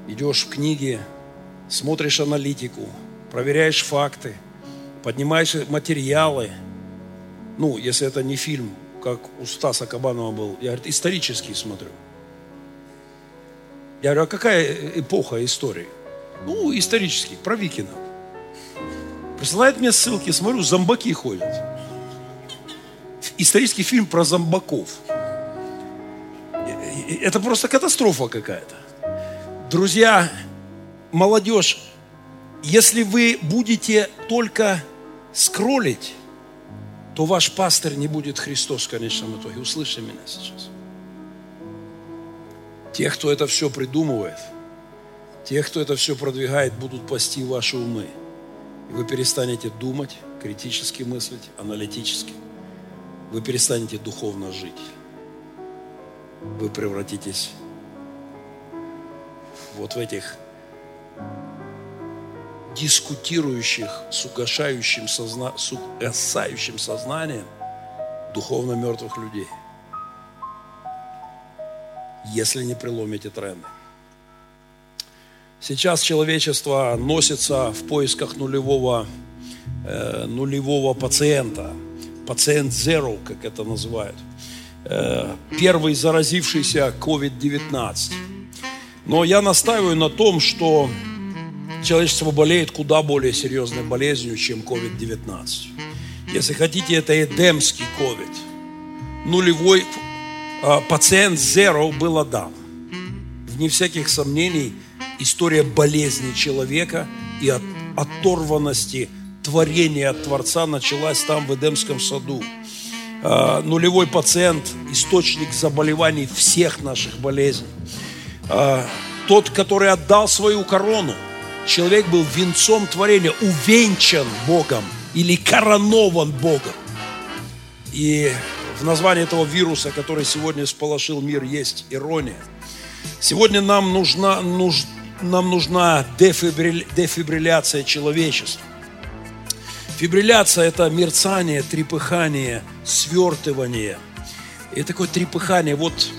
идешь в книги, смотришь аналитику, проверяешь факты, поднимаешь материалы. Ну, если это не фильм, как у Стаса Кабанова был, я говорю, исторический смотрю. Я говорю, а какая эпоха истории? Ну, исторический, про викингов. Присылает мне ссылки, смотрю, зомбаки ходят. Исторический фильм про зомбаков. Это просто катастрофа какая-то. Друзья, молодежь, если вы будете только скроллить, то ваш пастор не будет Христос в конечном итоге. Услышьте меня сейчас. Те, кто это все придумывает, те, кто это все продвигает, будут пасти ваши умы. И вы перестанете думать, критически мыслить, аналитически. Вы перестанете духовно жить. Вы превратитесь вот в этих дискутирующих с угошающим, созна... с угасающим сознанием духовно мертвых людей. Если не преломите тренды. Сейчас человечество носится в поисках нулевого, э, нулевого пациента. Пациент zero, как это называют. Э, первый заразившийся COVID-19. Но я настаиваю на том, что человечество болеет куда более серьезной болезнью, чем COVID-19. Если хотите, это эдемский COVID. Нулевой э, пациент zero был Адам. Вне всяких сомнений – история болезни человека и от, оторванности творения от Творца началась там, в Эдемском саду. А, нулевой пациент – источник заболеваний всех наших болезней. А, тот, который отдал свою корону, человек был венцом творения, увенчан Богом или коронован Богом. И в названии этого вируса, который сегодня сполошил мир, есть ирония. Сегодня нам нужна, нуж, нам нужна дефибриль, дефибрилляция человечества. Фибрилляция – это мерцание, трепыхание, свертывание. И такое трепыхание, вот,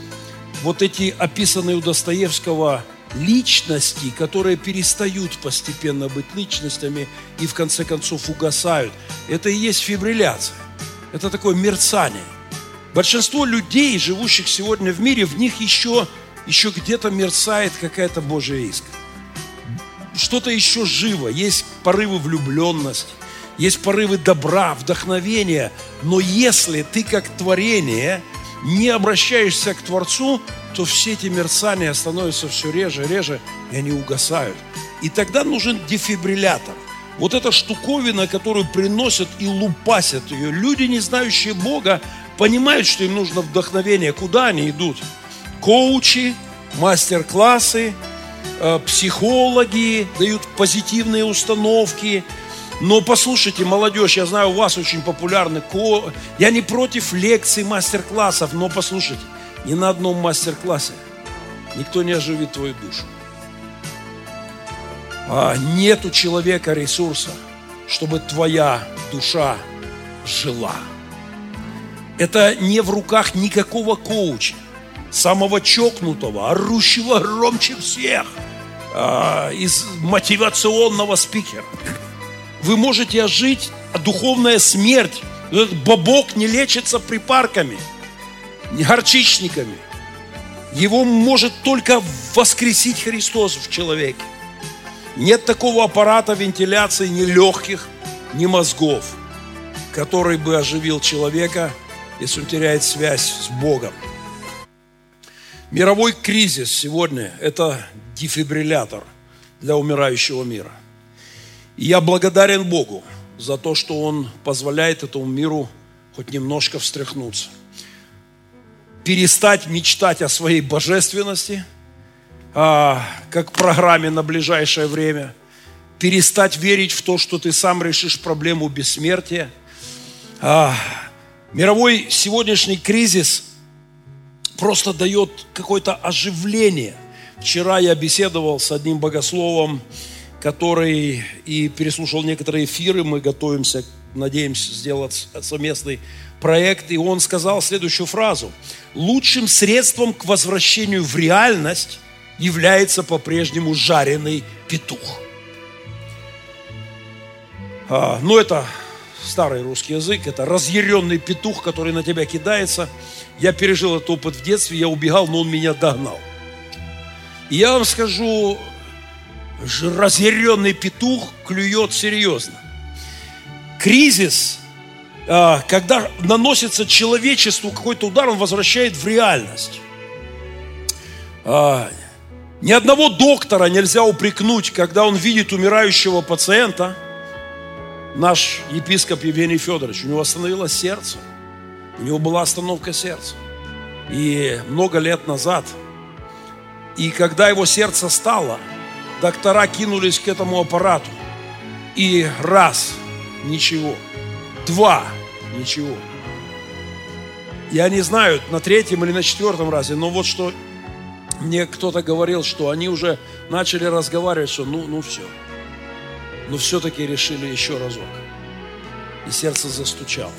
вот эти описанные у Достоевского личности, которые перестают постепенно быть личностями и в конце концов угасают. Это и есть фибрилляция. Это такое мерцание. Большинство людей, живущих сегодня в мире, в них еще еще где-то мерцает какая-то Божья искра. Что-то еще живо, есть порывы влюбленности, есть порывы добра, вдохновения. Но если ты как творение не обращаешься к Творцу, то все эти мерцания становятся все реже, реже, и они угасают. И тогда нужен дефибриллятор. Вот эта штуковина, которую приносят и лупасят ее. Люди, не знающие Бога, понимают, что им нужно вдохновение. Куда они идут? коучи, мастер-классы, э, психологи дают позитивные установки. Но послушайте, молодежь, я знаю, у вас очень популярны. Я не против лекций, мастер-классов, но послушайте, ни на одном мастер-классе никто не оживит твою душу. А нет у человека ресурса, чтобы твоя душа жила. Это не в руках никакого коуча самого чокнутого, орущего громче всех, а, из мотивационного спикера. Вы можете ожить, а духовная смерть, этот бобок не лечится припарками, не горчичниками. Его может только воскресить Христос в человеке. Нет такого аппарата вентиляции ни легких, ни мозгов, который бы оживил человека, если он теряет связь с Богом. Мировой кризис сегодня – это дефибриллятор для умирающего мира. Я благодарен Богу за то, что Он позволяет этому миру хоть немножко встряхнуться. Перестать мечтать о своей божественности, а, как программе на ближайшее время, перестать верить в то, что ты сам решишь проблему бессмертия. А, мировой сегодняшний кризис просто дает какое-то оживление. Вчера я беседовал с одним богословом, который и переслушал некоторые эфиры. Мы готовимся, надеемся сделать совместный проект. И он сказал следующую фразу. Лучшим средством к возвращению в реальность является по-прежнему жареный петух. А, ну, это старый русский язык, это разъяренный петух, который на тебя кидается. Я пережил этот опыт в детстве, я убегал, но он меня догнал. И я вам скажу, разъяренный петух клюет серьезно. Кризис, а, когда наносится человечеству какой-то удар, он возвращает в реальность. А, ни одного доктора нельзя упрекнуть, когда он видит умирающего пациента. Наш епископ Евгений Федорович, у него остановилось сердце. У него была остановка сердца. И много лет назад. И когда его сердце стало, доктора кинулись к этому аппарату. И раз, ничего. Два, ничего. Я не знаю, на третьем или на четвертом разе, но вот что мне кто-то говорил, что они уже начали разговаривать, что ну, ну все. Но все-таки решили еще разок. И сердце застучало.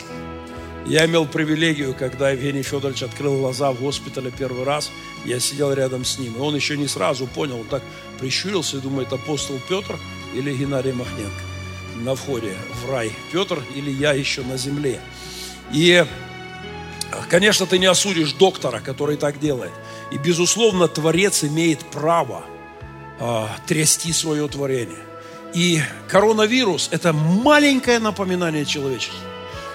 Я имел привилегию, когда Евгений Федорович открыл глаза в госпитале первый раз, я сидел рядом с ним. И он еще не сразу понял, он так прищурился и думает, апостол Петр или Геннадий Махненко на входе в рай. Петр или я еще на земле. И, конечно, ты не осудишь доктора, который так делает. И, безусловно, Творец имеет право э, трясти свое творение. И коронавирус – это маленькое напоминание человечеству.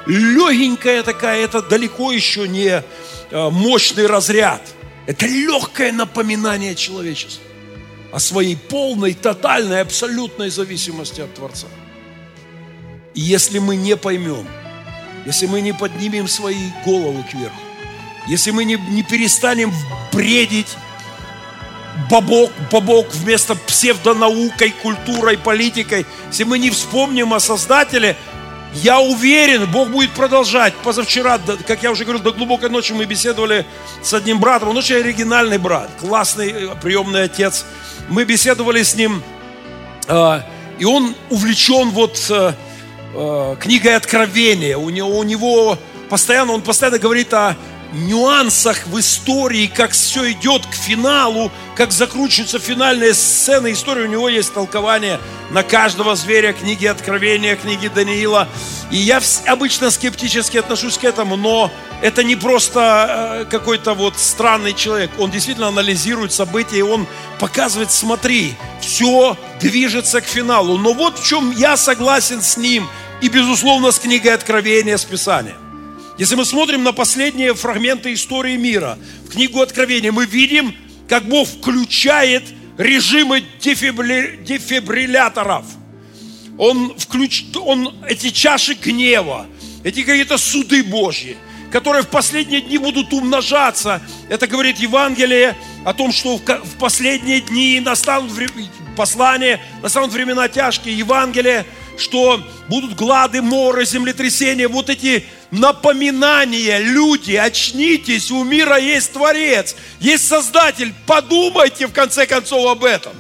Легенькая такая, это далеко еще не э, мощный разряд. Это легкое напоминание человечеству о своей полной, тотальной, абсолютной зависимости от Творца. И если мы не поймем, если мы не поднимем свои головы кверху, если мы не, не перестанем бредить бабок, бабок вместо псевдонаукой, культурой, политикой, если мы не вспомним о Создателе, я уверен, Бог будет продолжать. Позавчера, как я уже говорил, до глубокой ночи мы беседовали с одним братом. Он очень оригинальный брат, классный э, приемный отец. Мы беседовали с ним, э, и он увлечен вот э, книгой Откровения. У него, у него постоянно, он постоянно говорит о нюансах в истории, как все идет к финалу, как закручивается финальная сцена истории. У него есть толкование на каждого зверя, книги Откровения, книги Даниила. И я обычно скептически отношусь к этому, но это не просто э, какой-то вот странный человек. Он действительно анализирует события, и он показывает, смотри, все движется к финалу. Но вот в чем я согласен с ним, и, безусловно, с книгой Откровения, с Писанием. Если мы смотрим на последние фрагменты истории мира, в книгу Откровения, мы видим, как Бог включает режимы дефибри... дефибрилляторов. Он, включ... он эти чаши гнева, эти какие-то суды Божьи, которые в последние дни будут умножаться. Это говорит Евангелие о том, что в последние дни настанут вре... послания, настанут времена тяжкие. Евангелие, что будут глады, моры, землетрясения. Вот эти напоминание, люди, очнитесь, у мира есть Творец, есть Создатель, подумайте в конце концов об этом.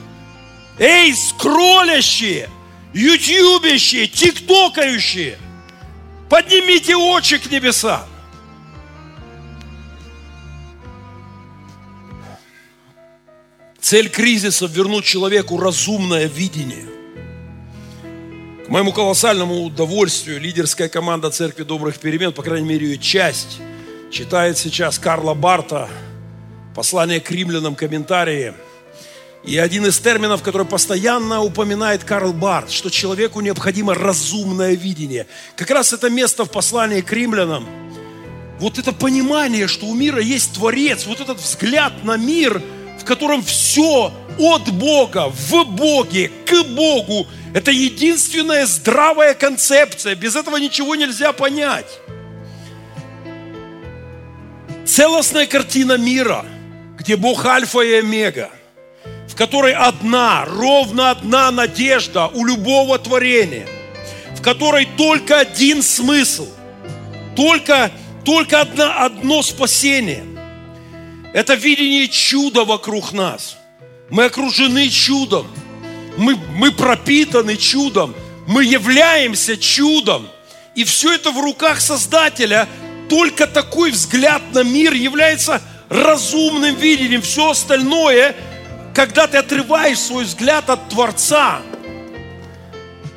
Эй, скроллящие, ютьюбящие, тиктокающие, поднимите очи к небесам. Цель кризиса – вернуть человеку разумное видение – к моему колоссальному удовольствию лидерская команда Церкви Добрых Перемен, по крайней мере ее часть, читает сейчас Карла Барта, послание к римлянам, комментарии. И один из терминов, который постоянно упоминает Карл Барт, что человеку необходимо разумное видение. Как раз это место в послании к римлянам. Вот это понимание, что у мира есть Творец, вот этот взгляд на мир, в котором все от Бога, в Боге, к Богу – это единственная здравая концепция. Без этого ничего нельзя понять. Целостная картина мира, где Бог Альфа и Омега, в которой одна, ровно одна надежда у любого творения, в которой только один смысл, только, только одно, одно спасение. Это видение чуда вокруг нас. Мы окружены чудом. Мы, мы пропитаны чудом. Мы являемся чудом. И все это в руках Создателя. Только такой взгляд на мир является разумным видением. Все остальное, когда ты отрываешь свой взгляд от Творца,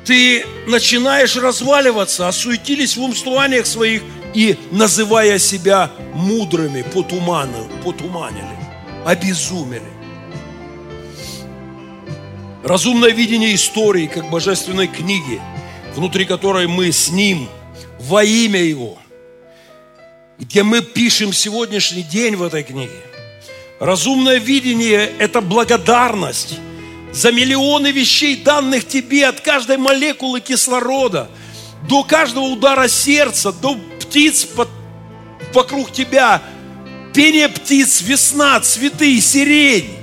ты начинаешь разваливаться, осуетились в умствованиях своих и, называя себя мудрыми, потуманили, потуманили, обезумели. Разумное видение истории, как божественной книги, внутри которой мы с Ним во имя Его – где мы пишем сегодняшний день в этой книге. Разумное видение – это благодарность за миллионы вещей, данных тебе от каждой молекулы кислорода, до каждого удара сердца, до птиц под, вокруг тебя, пение птиц, весна, цветы, сирень.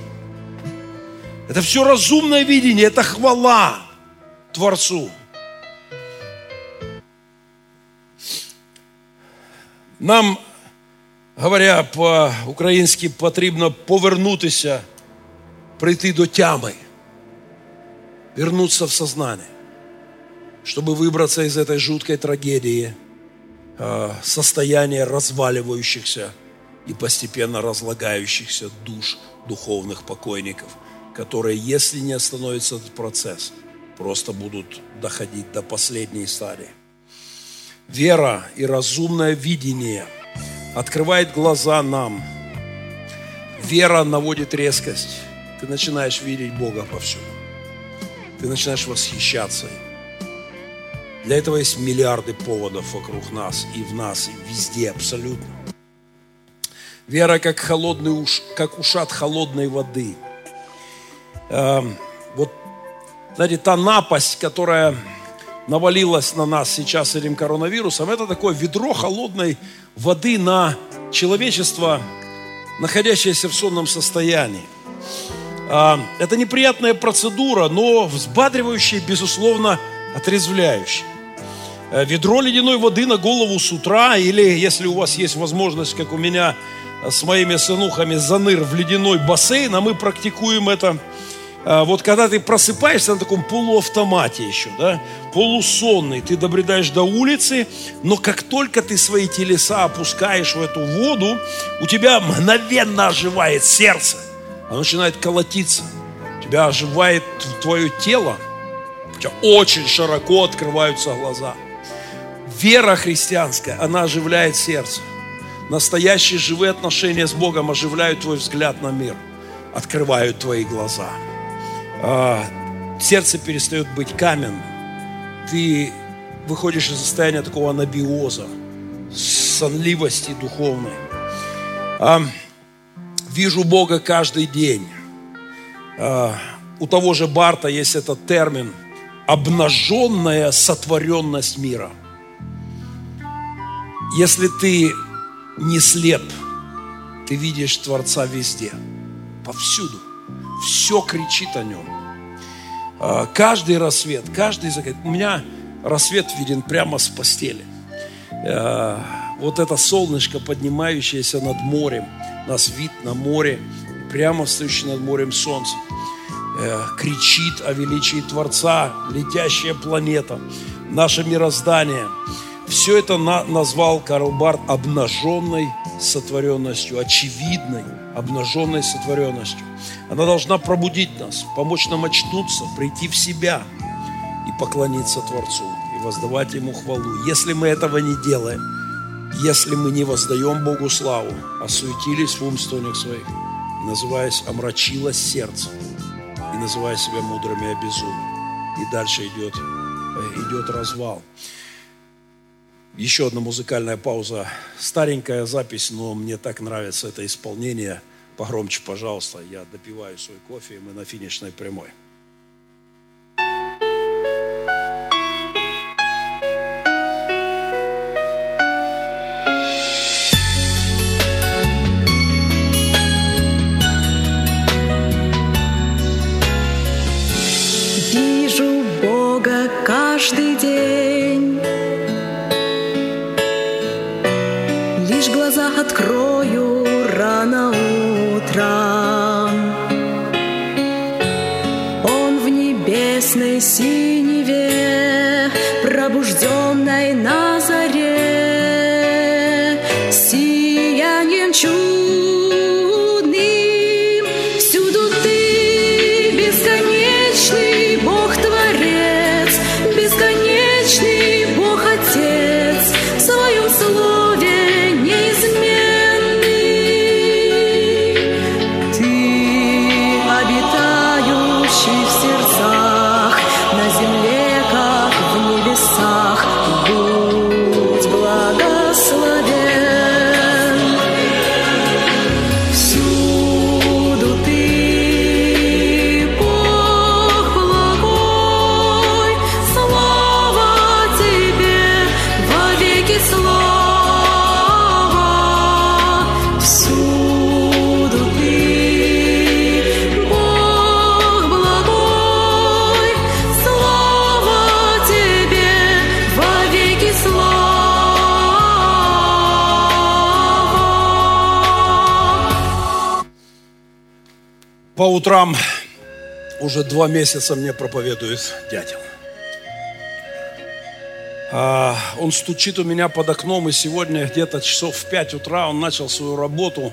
Это все разумное видение, это хвала Творцу. Нам, говоря по-українськи, потрібно повернутися, прийти до тями, вернуться в сознание, чтобы выбраться из этой жуткой трагедии состояния разваливающихся и постепенно разлагающихся душ духовных покойников, которые, если не остановится этот процесс, просто будут доходить до последней стадии. Вера и разумное видение открывает глаза нам. Вера наводит резкость. Ты начинаешь видеть Бога повсюду. Ты начинаешь восхищаться Для этого есть миллиарды поводов вокруг нас и в нас, и везде абсолютно. Вера как холодный уш, как ушат холодной воды. Эм, вот, знаете, та напасть, которая навалилось на нас сейчас этим коронавирусом, это такое ведро холодной воды на человечество, находящееся в сонном состоянии. А, это неприятная процедура, но взбадривающая, безусловно, отрезвляющая. Э, ведро ледяной воды на голову с утра, или если у вас есть возможность, как у меня с моими сынухами, заныр в ледяной бассейн, а мы практикуем это. А, вот когда ты просыпаешься на таком полуавтомате еще, да, полусонный, ты добредаешь до улицы, но как только ты свои телеса опускаешь в эту воду, у тебя мгновенно оживает сердце, оно начинает колотиться, у тебя оживает твое тело, у тебя очень широко открываются глаза. Вера христианская, она оживляет сердце. Настоящие живые отношения с Богом оживляют твой взгляд на мир, открывают твои глаза – а, сердце перестает быть каменным. Ты выходишь из состояния такого анабиоза, сонливости духовной. А, вижу Бога каждый день. А, у того же Барта есть этот термин обнаженная сотворенность мира. Если ты не слеп, ты видишь Творца везде, повсюду. Все кричит о нем. А, каждый рассвет, каждый закат. У меня рассвет виден прямо с постели. А, вот это солнышко, поднимающееся над морем, нас вид на море, прямо встающее над морем солнце, э, кричит о величии Творца, летящая планета, наше мироздание. Все это назвал Карл Барт обнаженной сотворенностью, очевидной обнаженной сотворенностью. Она должна пробудить нас, помочь нам очнуться, прийти в себя и поклониться Творцу, и воздавать Ему хвалу. Если мы этого не делаем, если мы не воздаем Богу славу, осуетились в умствованиях своих, называясь омрачилось сердце, и называя себя мудрыми и обезумными. И дальше идет, э, идет развал. Еще одна музыкальная пауза. Старенькая запись, но мне так нравится это исполнение – Погромче, пожалуйста, я допиваю свой кофе, и мы на финишной прямой. По утрам уже два месяца мне проповедует дятел. А, он стучит у меня под окном, и сегодня где-то часов в 5 утра он начал свою работу.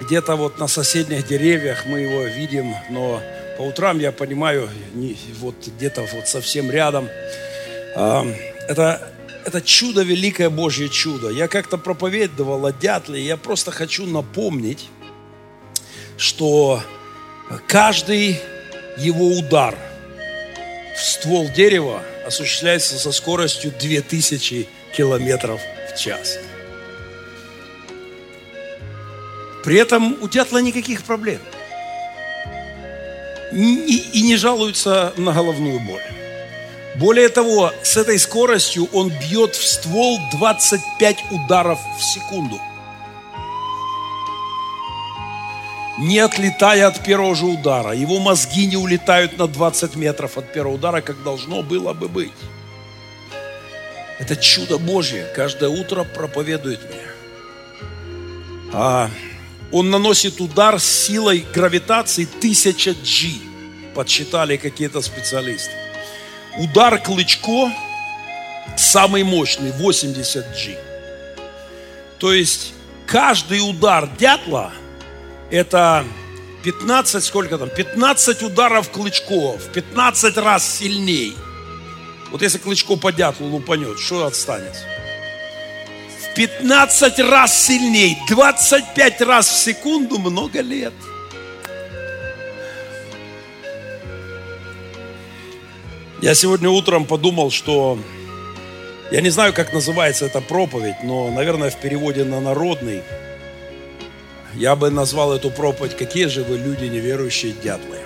Где-то вот на соседних деревьях мы его видим, но по утрам я понимаю, не, вот где-то вот совсем рядом. А, это, это чудо, великое Божье чудо. Я как-то проповедовал о дятле, я просто хочу напомнить, что Каждый его удар в ствол дерева осуществляется со скоростью 2000 километров в час. При этом у дятла никаких проблем. И, не жалуются на головную боль. Более того, с этой скоростью он бьет в ствол 25 ударов в секунду – не отлетая от первого же удара. Его мозги не улетают на 20 метров от первого удара, как должно было бы быть. Это чудо Божье. Каждое утро проповедует мне. А он наносит удар с силой гравитации 1000 G. Подсчитали какие-то специалисты. Удар Клычко самый мощный, 80 G. То есть каждый удар дятла – это 15, сколько там, 15 ударов Клычко, в 15 раз сильней. Вот если Клычко по дятлу лупанет, что отстанет? В 15 раз сильней, 25 раз в секунду, много лет. Я сегодня утром подумал, что я не знаю, как называется эта проповедь, но, наверное, в переводе на народный – я бы назвал эту проповедь «Какие же вы люди, неверующие дятлы?»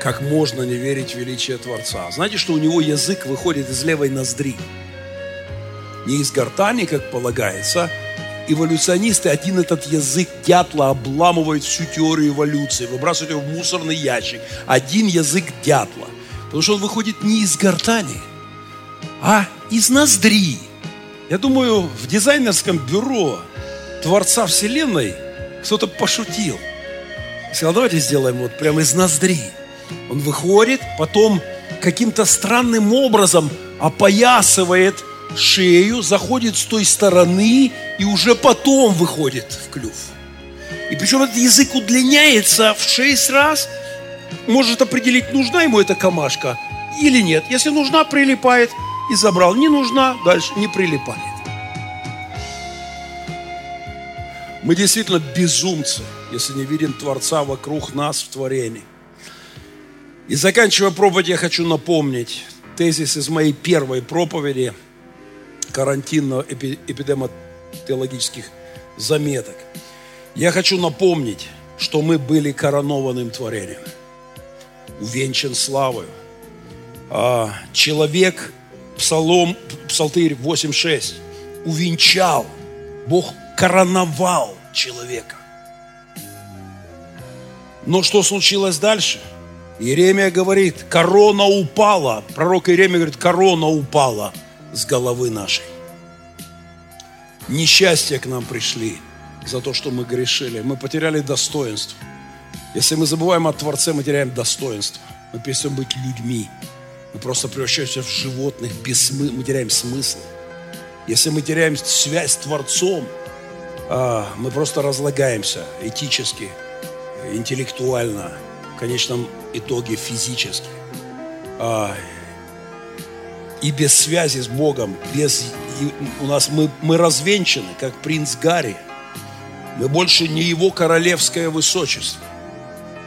Как можно не верить в величие Творца? Знаете, что у него язык выходит из левой ноздри? Не из гортани, как полагается. Эволюционисты один этот язык дятла обламывают всю теорию эволюции, выбрасывают его в мусорный ящик. Один язык дятла. Потому что он выходит не из гортани, а из ноздри. Я думаю, в дизайнерском бюро Творца Вселенной кто-то пошутил. Сказал, давайте сделаем вот прямо из ноздри. Он выходит, потом каким-то странным образом опоясывает шею, заходит с той стороны и уже потом выходит в клюв. И причем этот язык удлиняется в шесть раз, может определить, нужна ему эта камашка или нет. Если нужна, прилипает и забрал. Не нужна, дальше не прилипает. Мы действительно безумцы, если не видим Творца вокруг нас в творении. И заканчивая проповедь, я хочу напомнить тезис из моей первой проповеди карантинно-эпидемиологических заметок. Я хочу напомнить, что мы были коронованным творением, увенчан славою. А человек, Псалом, Псалтырь 8.6, увенчал, Бог короновал человека. Но что случилось дальше? Иеремия говорит, корона упала. Пророк Иеремия говорит, корона упала с головы нашей. несчастья к нам пришли за то, что мы грешили. Мы потеряли достоинство. Если мы забываем о Творце, мы теряем достоинство. Мы перестаем быть людьми. Мы просто превращаемся в животных, без смы... мы теряем смысл. Если мы теряем связь с Творцом, мы просто разлагаемся этически, интеллектуально, в конечном итоге физически. А, и без связи с Богом, без, у нас мы, мы развенчаны, как принц Гарри. Мы больше не его королевское высочество,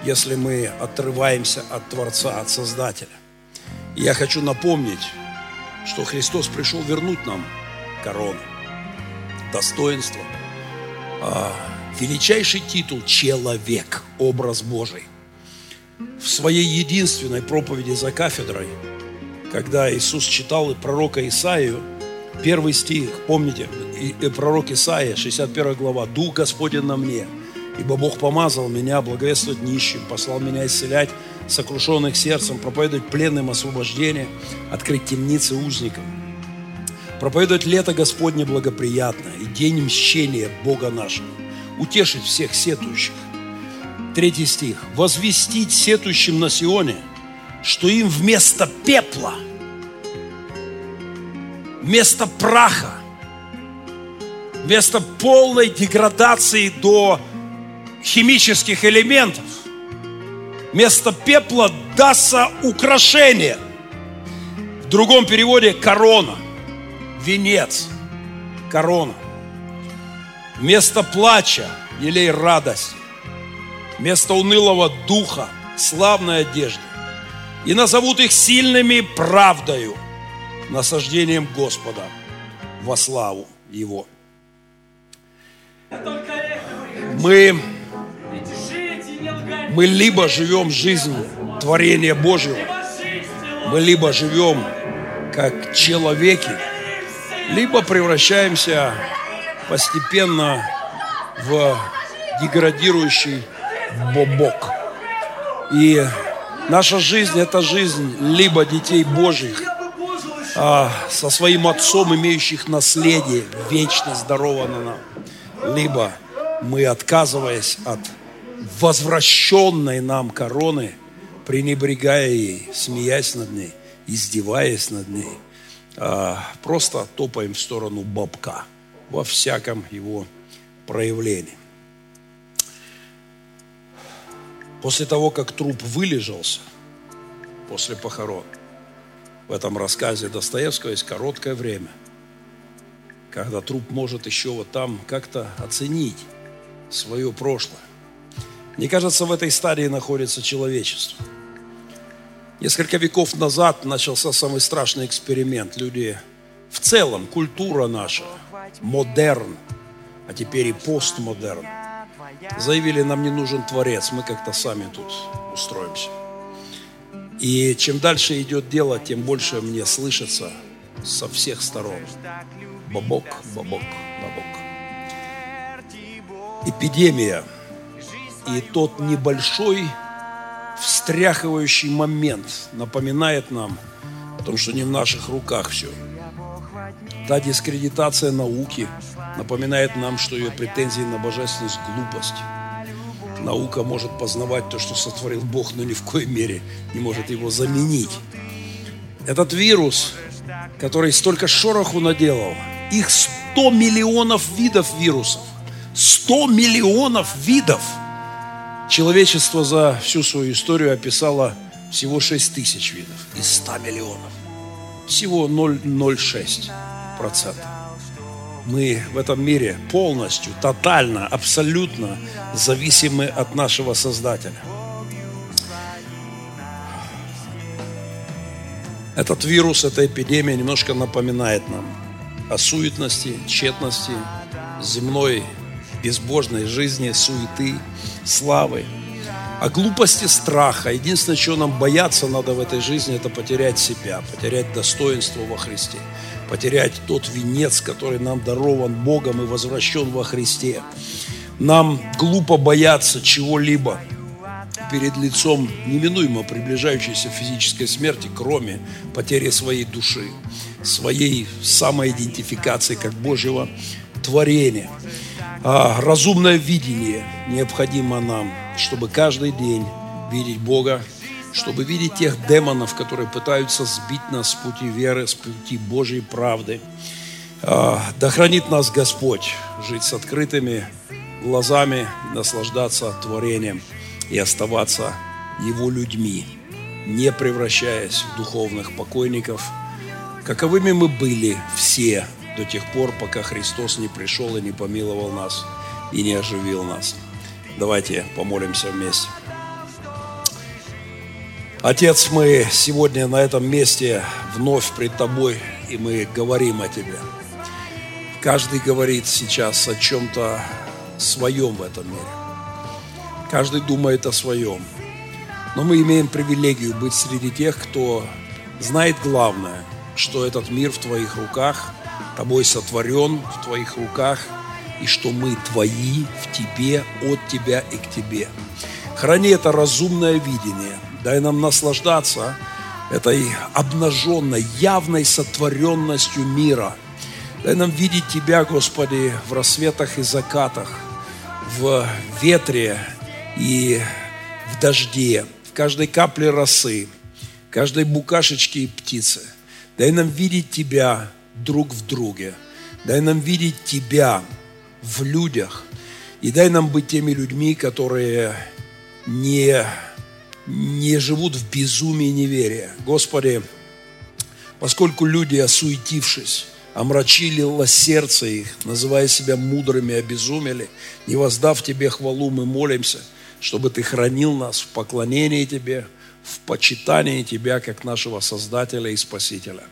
если мы отрываемся от Творца, от Создателя. И я хочу напомнить, что Христос пришел вернуть нам корону, достоинство, а, величайший титул – человек, образ Божий. В своей единственной проповеди за кафедрой, когда Иисус читал пророка Исаию, первый стих, помните, пророк Исаия, 61 глава, «Дух Господень на мне, ибо Бог помазал меня благовествовать нищим, послал меня исцелять сокрушенных сердцем, проповедовать пленным освобождение, открыть темницы узникам, проповедовать лето Господне благоприятное и день мщения Бога нашего, утешить всех сетующих. Третий стих. Возвестить сетующим на Сионе, что им вместо пепла, вместо праха, вместо полной деградации до химических элементов – Вместо пепла дастся украшение. В другом переводе корона, венец, корона. Вместо плача елей радости. Вместо унылого духа славной одежды. И назовут их сильными правдою, насаждением Господа во славу Его. Мы мы либо живем жизнь творения Божьего, мы либо живем как человеки, либо превращаемся постепенно в деградирующий бобок. И наша жизнь – это жизнь либо детей Божьих, а, со своим отцом, имеющих наследие, вечно здорово на нам, либо мы, отказываясь от возвращенной нам короны, пренебрегая ей, смеясь над ней, издеваясь над ней, просто топаем в сторону бабка во всяком его проявлении. После того, как труп вылежался, после похорон, в этом рассказе Достоевского есть короткое время, когда труп может еще вот там как-то оценить свое прошлое. Мне кажется, в этой стадии находится человечество. Несколько веков назад начался самый страшный эксперимент. Люди в целом, культура наша, модерн, а теперь и постмодерн, заявили, нам не нужен Творец, мы как-то сами тут устроимся. И чем дальше идет дело, тем больше мне слышится со всех сторон. Бабок, бабок, бабок. Эпидемия – и тот небольшой встряхивающий момент напоминает нам о том, что не в наших руках все. Та дискредитация науки напоминает нам, что ее претензии на божественность – глупость. Наука может познавать то, что сотворил Бог, но ни в коей мере не может его заменить. Этот вирус, который столько шороху наделал, их 100 миллионов видов вирусов. 100 миллионов видов – Человечество за всю свою историю описало всего 6 тысяч видов из 100 миллионов. Всего 0,06 процента. Мы в этом мире полностью, тотально, абсолютно зависимы от нашего Создателя. Этот вирус, эта эпидемия немножко напоминает нам о суетности, тщетности земной безбожной жизни, суеты, славы, о глупости страха. Единственное, чего нам бояться надо в этой жизни, это потерять себя, потерять достоинство во Христе, потерять тот венец, который нам дарован Богом и возвращен во Христе. Нам глупо бояться чего-либо перед лицом неминуемо приближающейся физической смерти, кроме потери своей души, своей самоидентификации как Божьего творение. А, разумное видение необходимо нам, чтобы каждый день видеть Бога, чтобы видеть тех демонов, которые пытаются сбить нас с пути веры, с пути Божьей правды. А, да хранит нас Господь жить с открытыми глазами, наслаждаться творением и оставаться Его людьми, не превращаясь в духовных покойников, каковыми мы были все до тех пор, пока Христос не пришел и не помиловал нас и не оживил нас. Давайте помолимся вместе. Отец, мы сегодня на этом месте вновь пред Тобой, и мы говорим о Тебе. Каждый говорит сейчас о чем-то своем в этом мире. Каждый думает о своем. Но мы имеем привилегию быть среди тех, кто знает главное, что этот мир в Твоих руках, Тобой сотворен в Твоих руках, и что мы Твои в Тебе, от Тебя и к Тебе. Храни это разумное видение – Дай нам наслаждаться этой обнаженной, явной сотворенностью мира. Дай нам видеть Тебя, Господи, в рассветах и закатах, в ветре и в дожде, в каждой капле росы, в каждой букашечке и птице. Дай нам видеть Тебя друг в друге. Дай нам видеть Тебя в людях. И дай нам быть теми людьми, которые не не живут в безумии неверия. Господи, поскольку люди, осуетившись, омрачили сердце их, называя себя мудрыми, обезумели, не воздав Тебе хвалу, мы молимся, чтобы Ты хранил нас в поклонении Тебе, в почитании Тебя, как нашего Создателя и Спасителя.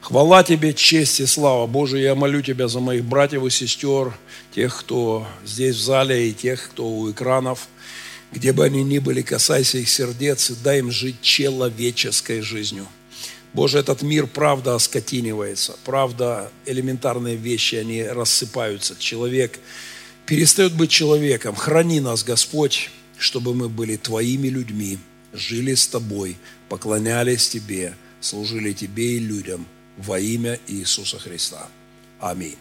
Хвала Тебе, честь и слава. Боже, я молю Тебя за моих братьев и сестер, тех, кто здесь в зале, и тех, кто у экранов – где бы они ни были, касайся их сердец и дай им жить человеческой жизнью. Боже, этот мир, правда, оскотинивается, правда, элементарные вещи, они рассыпаются. Человек перестает быть человеком. Храни нас, Господь, чтобы мы были Твоими людьми, жили с Тобой, поклонялись Тебе, служили Тебе и людям во имя Иисуса Христа. Аминь.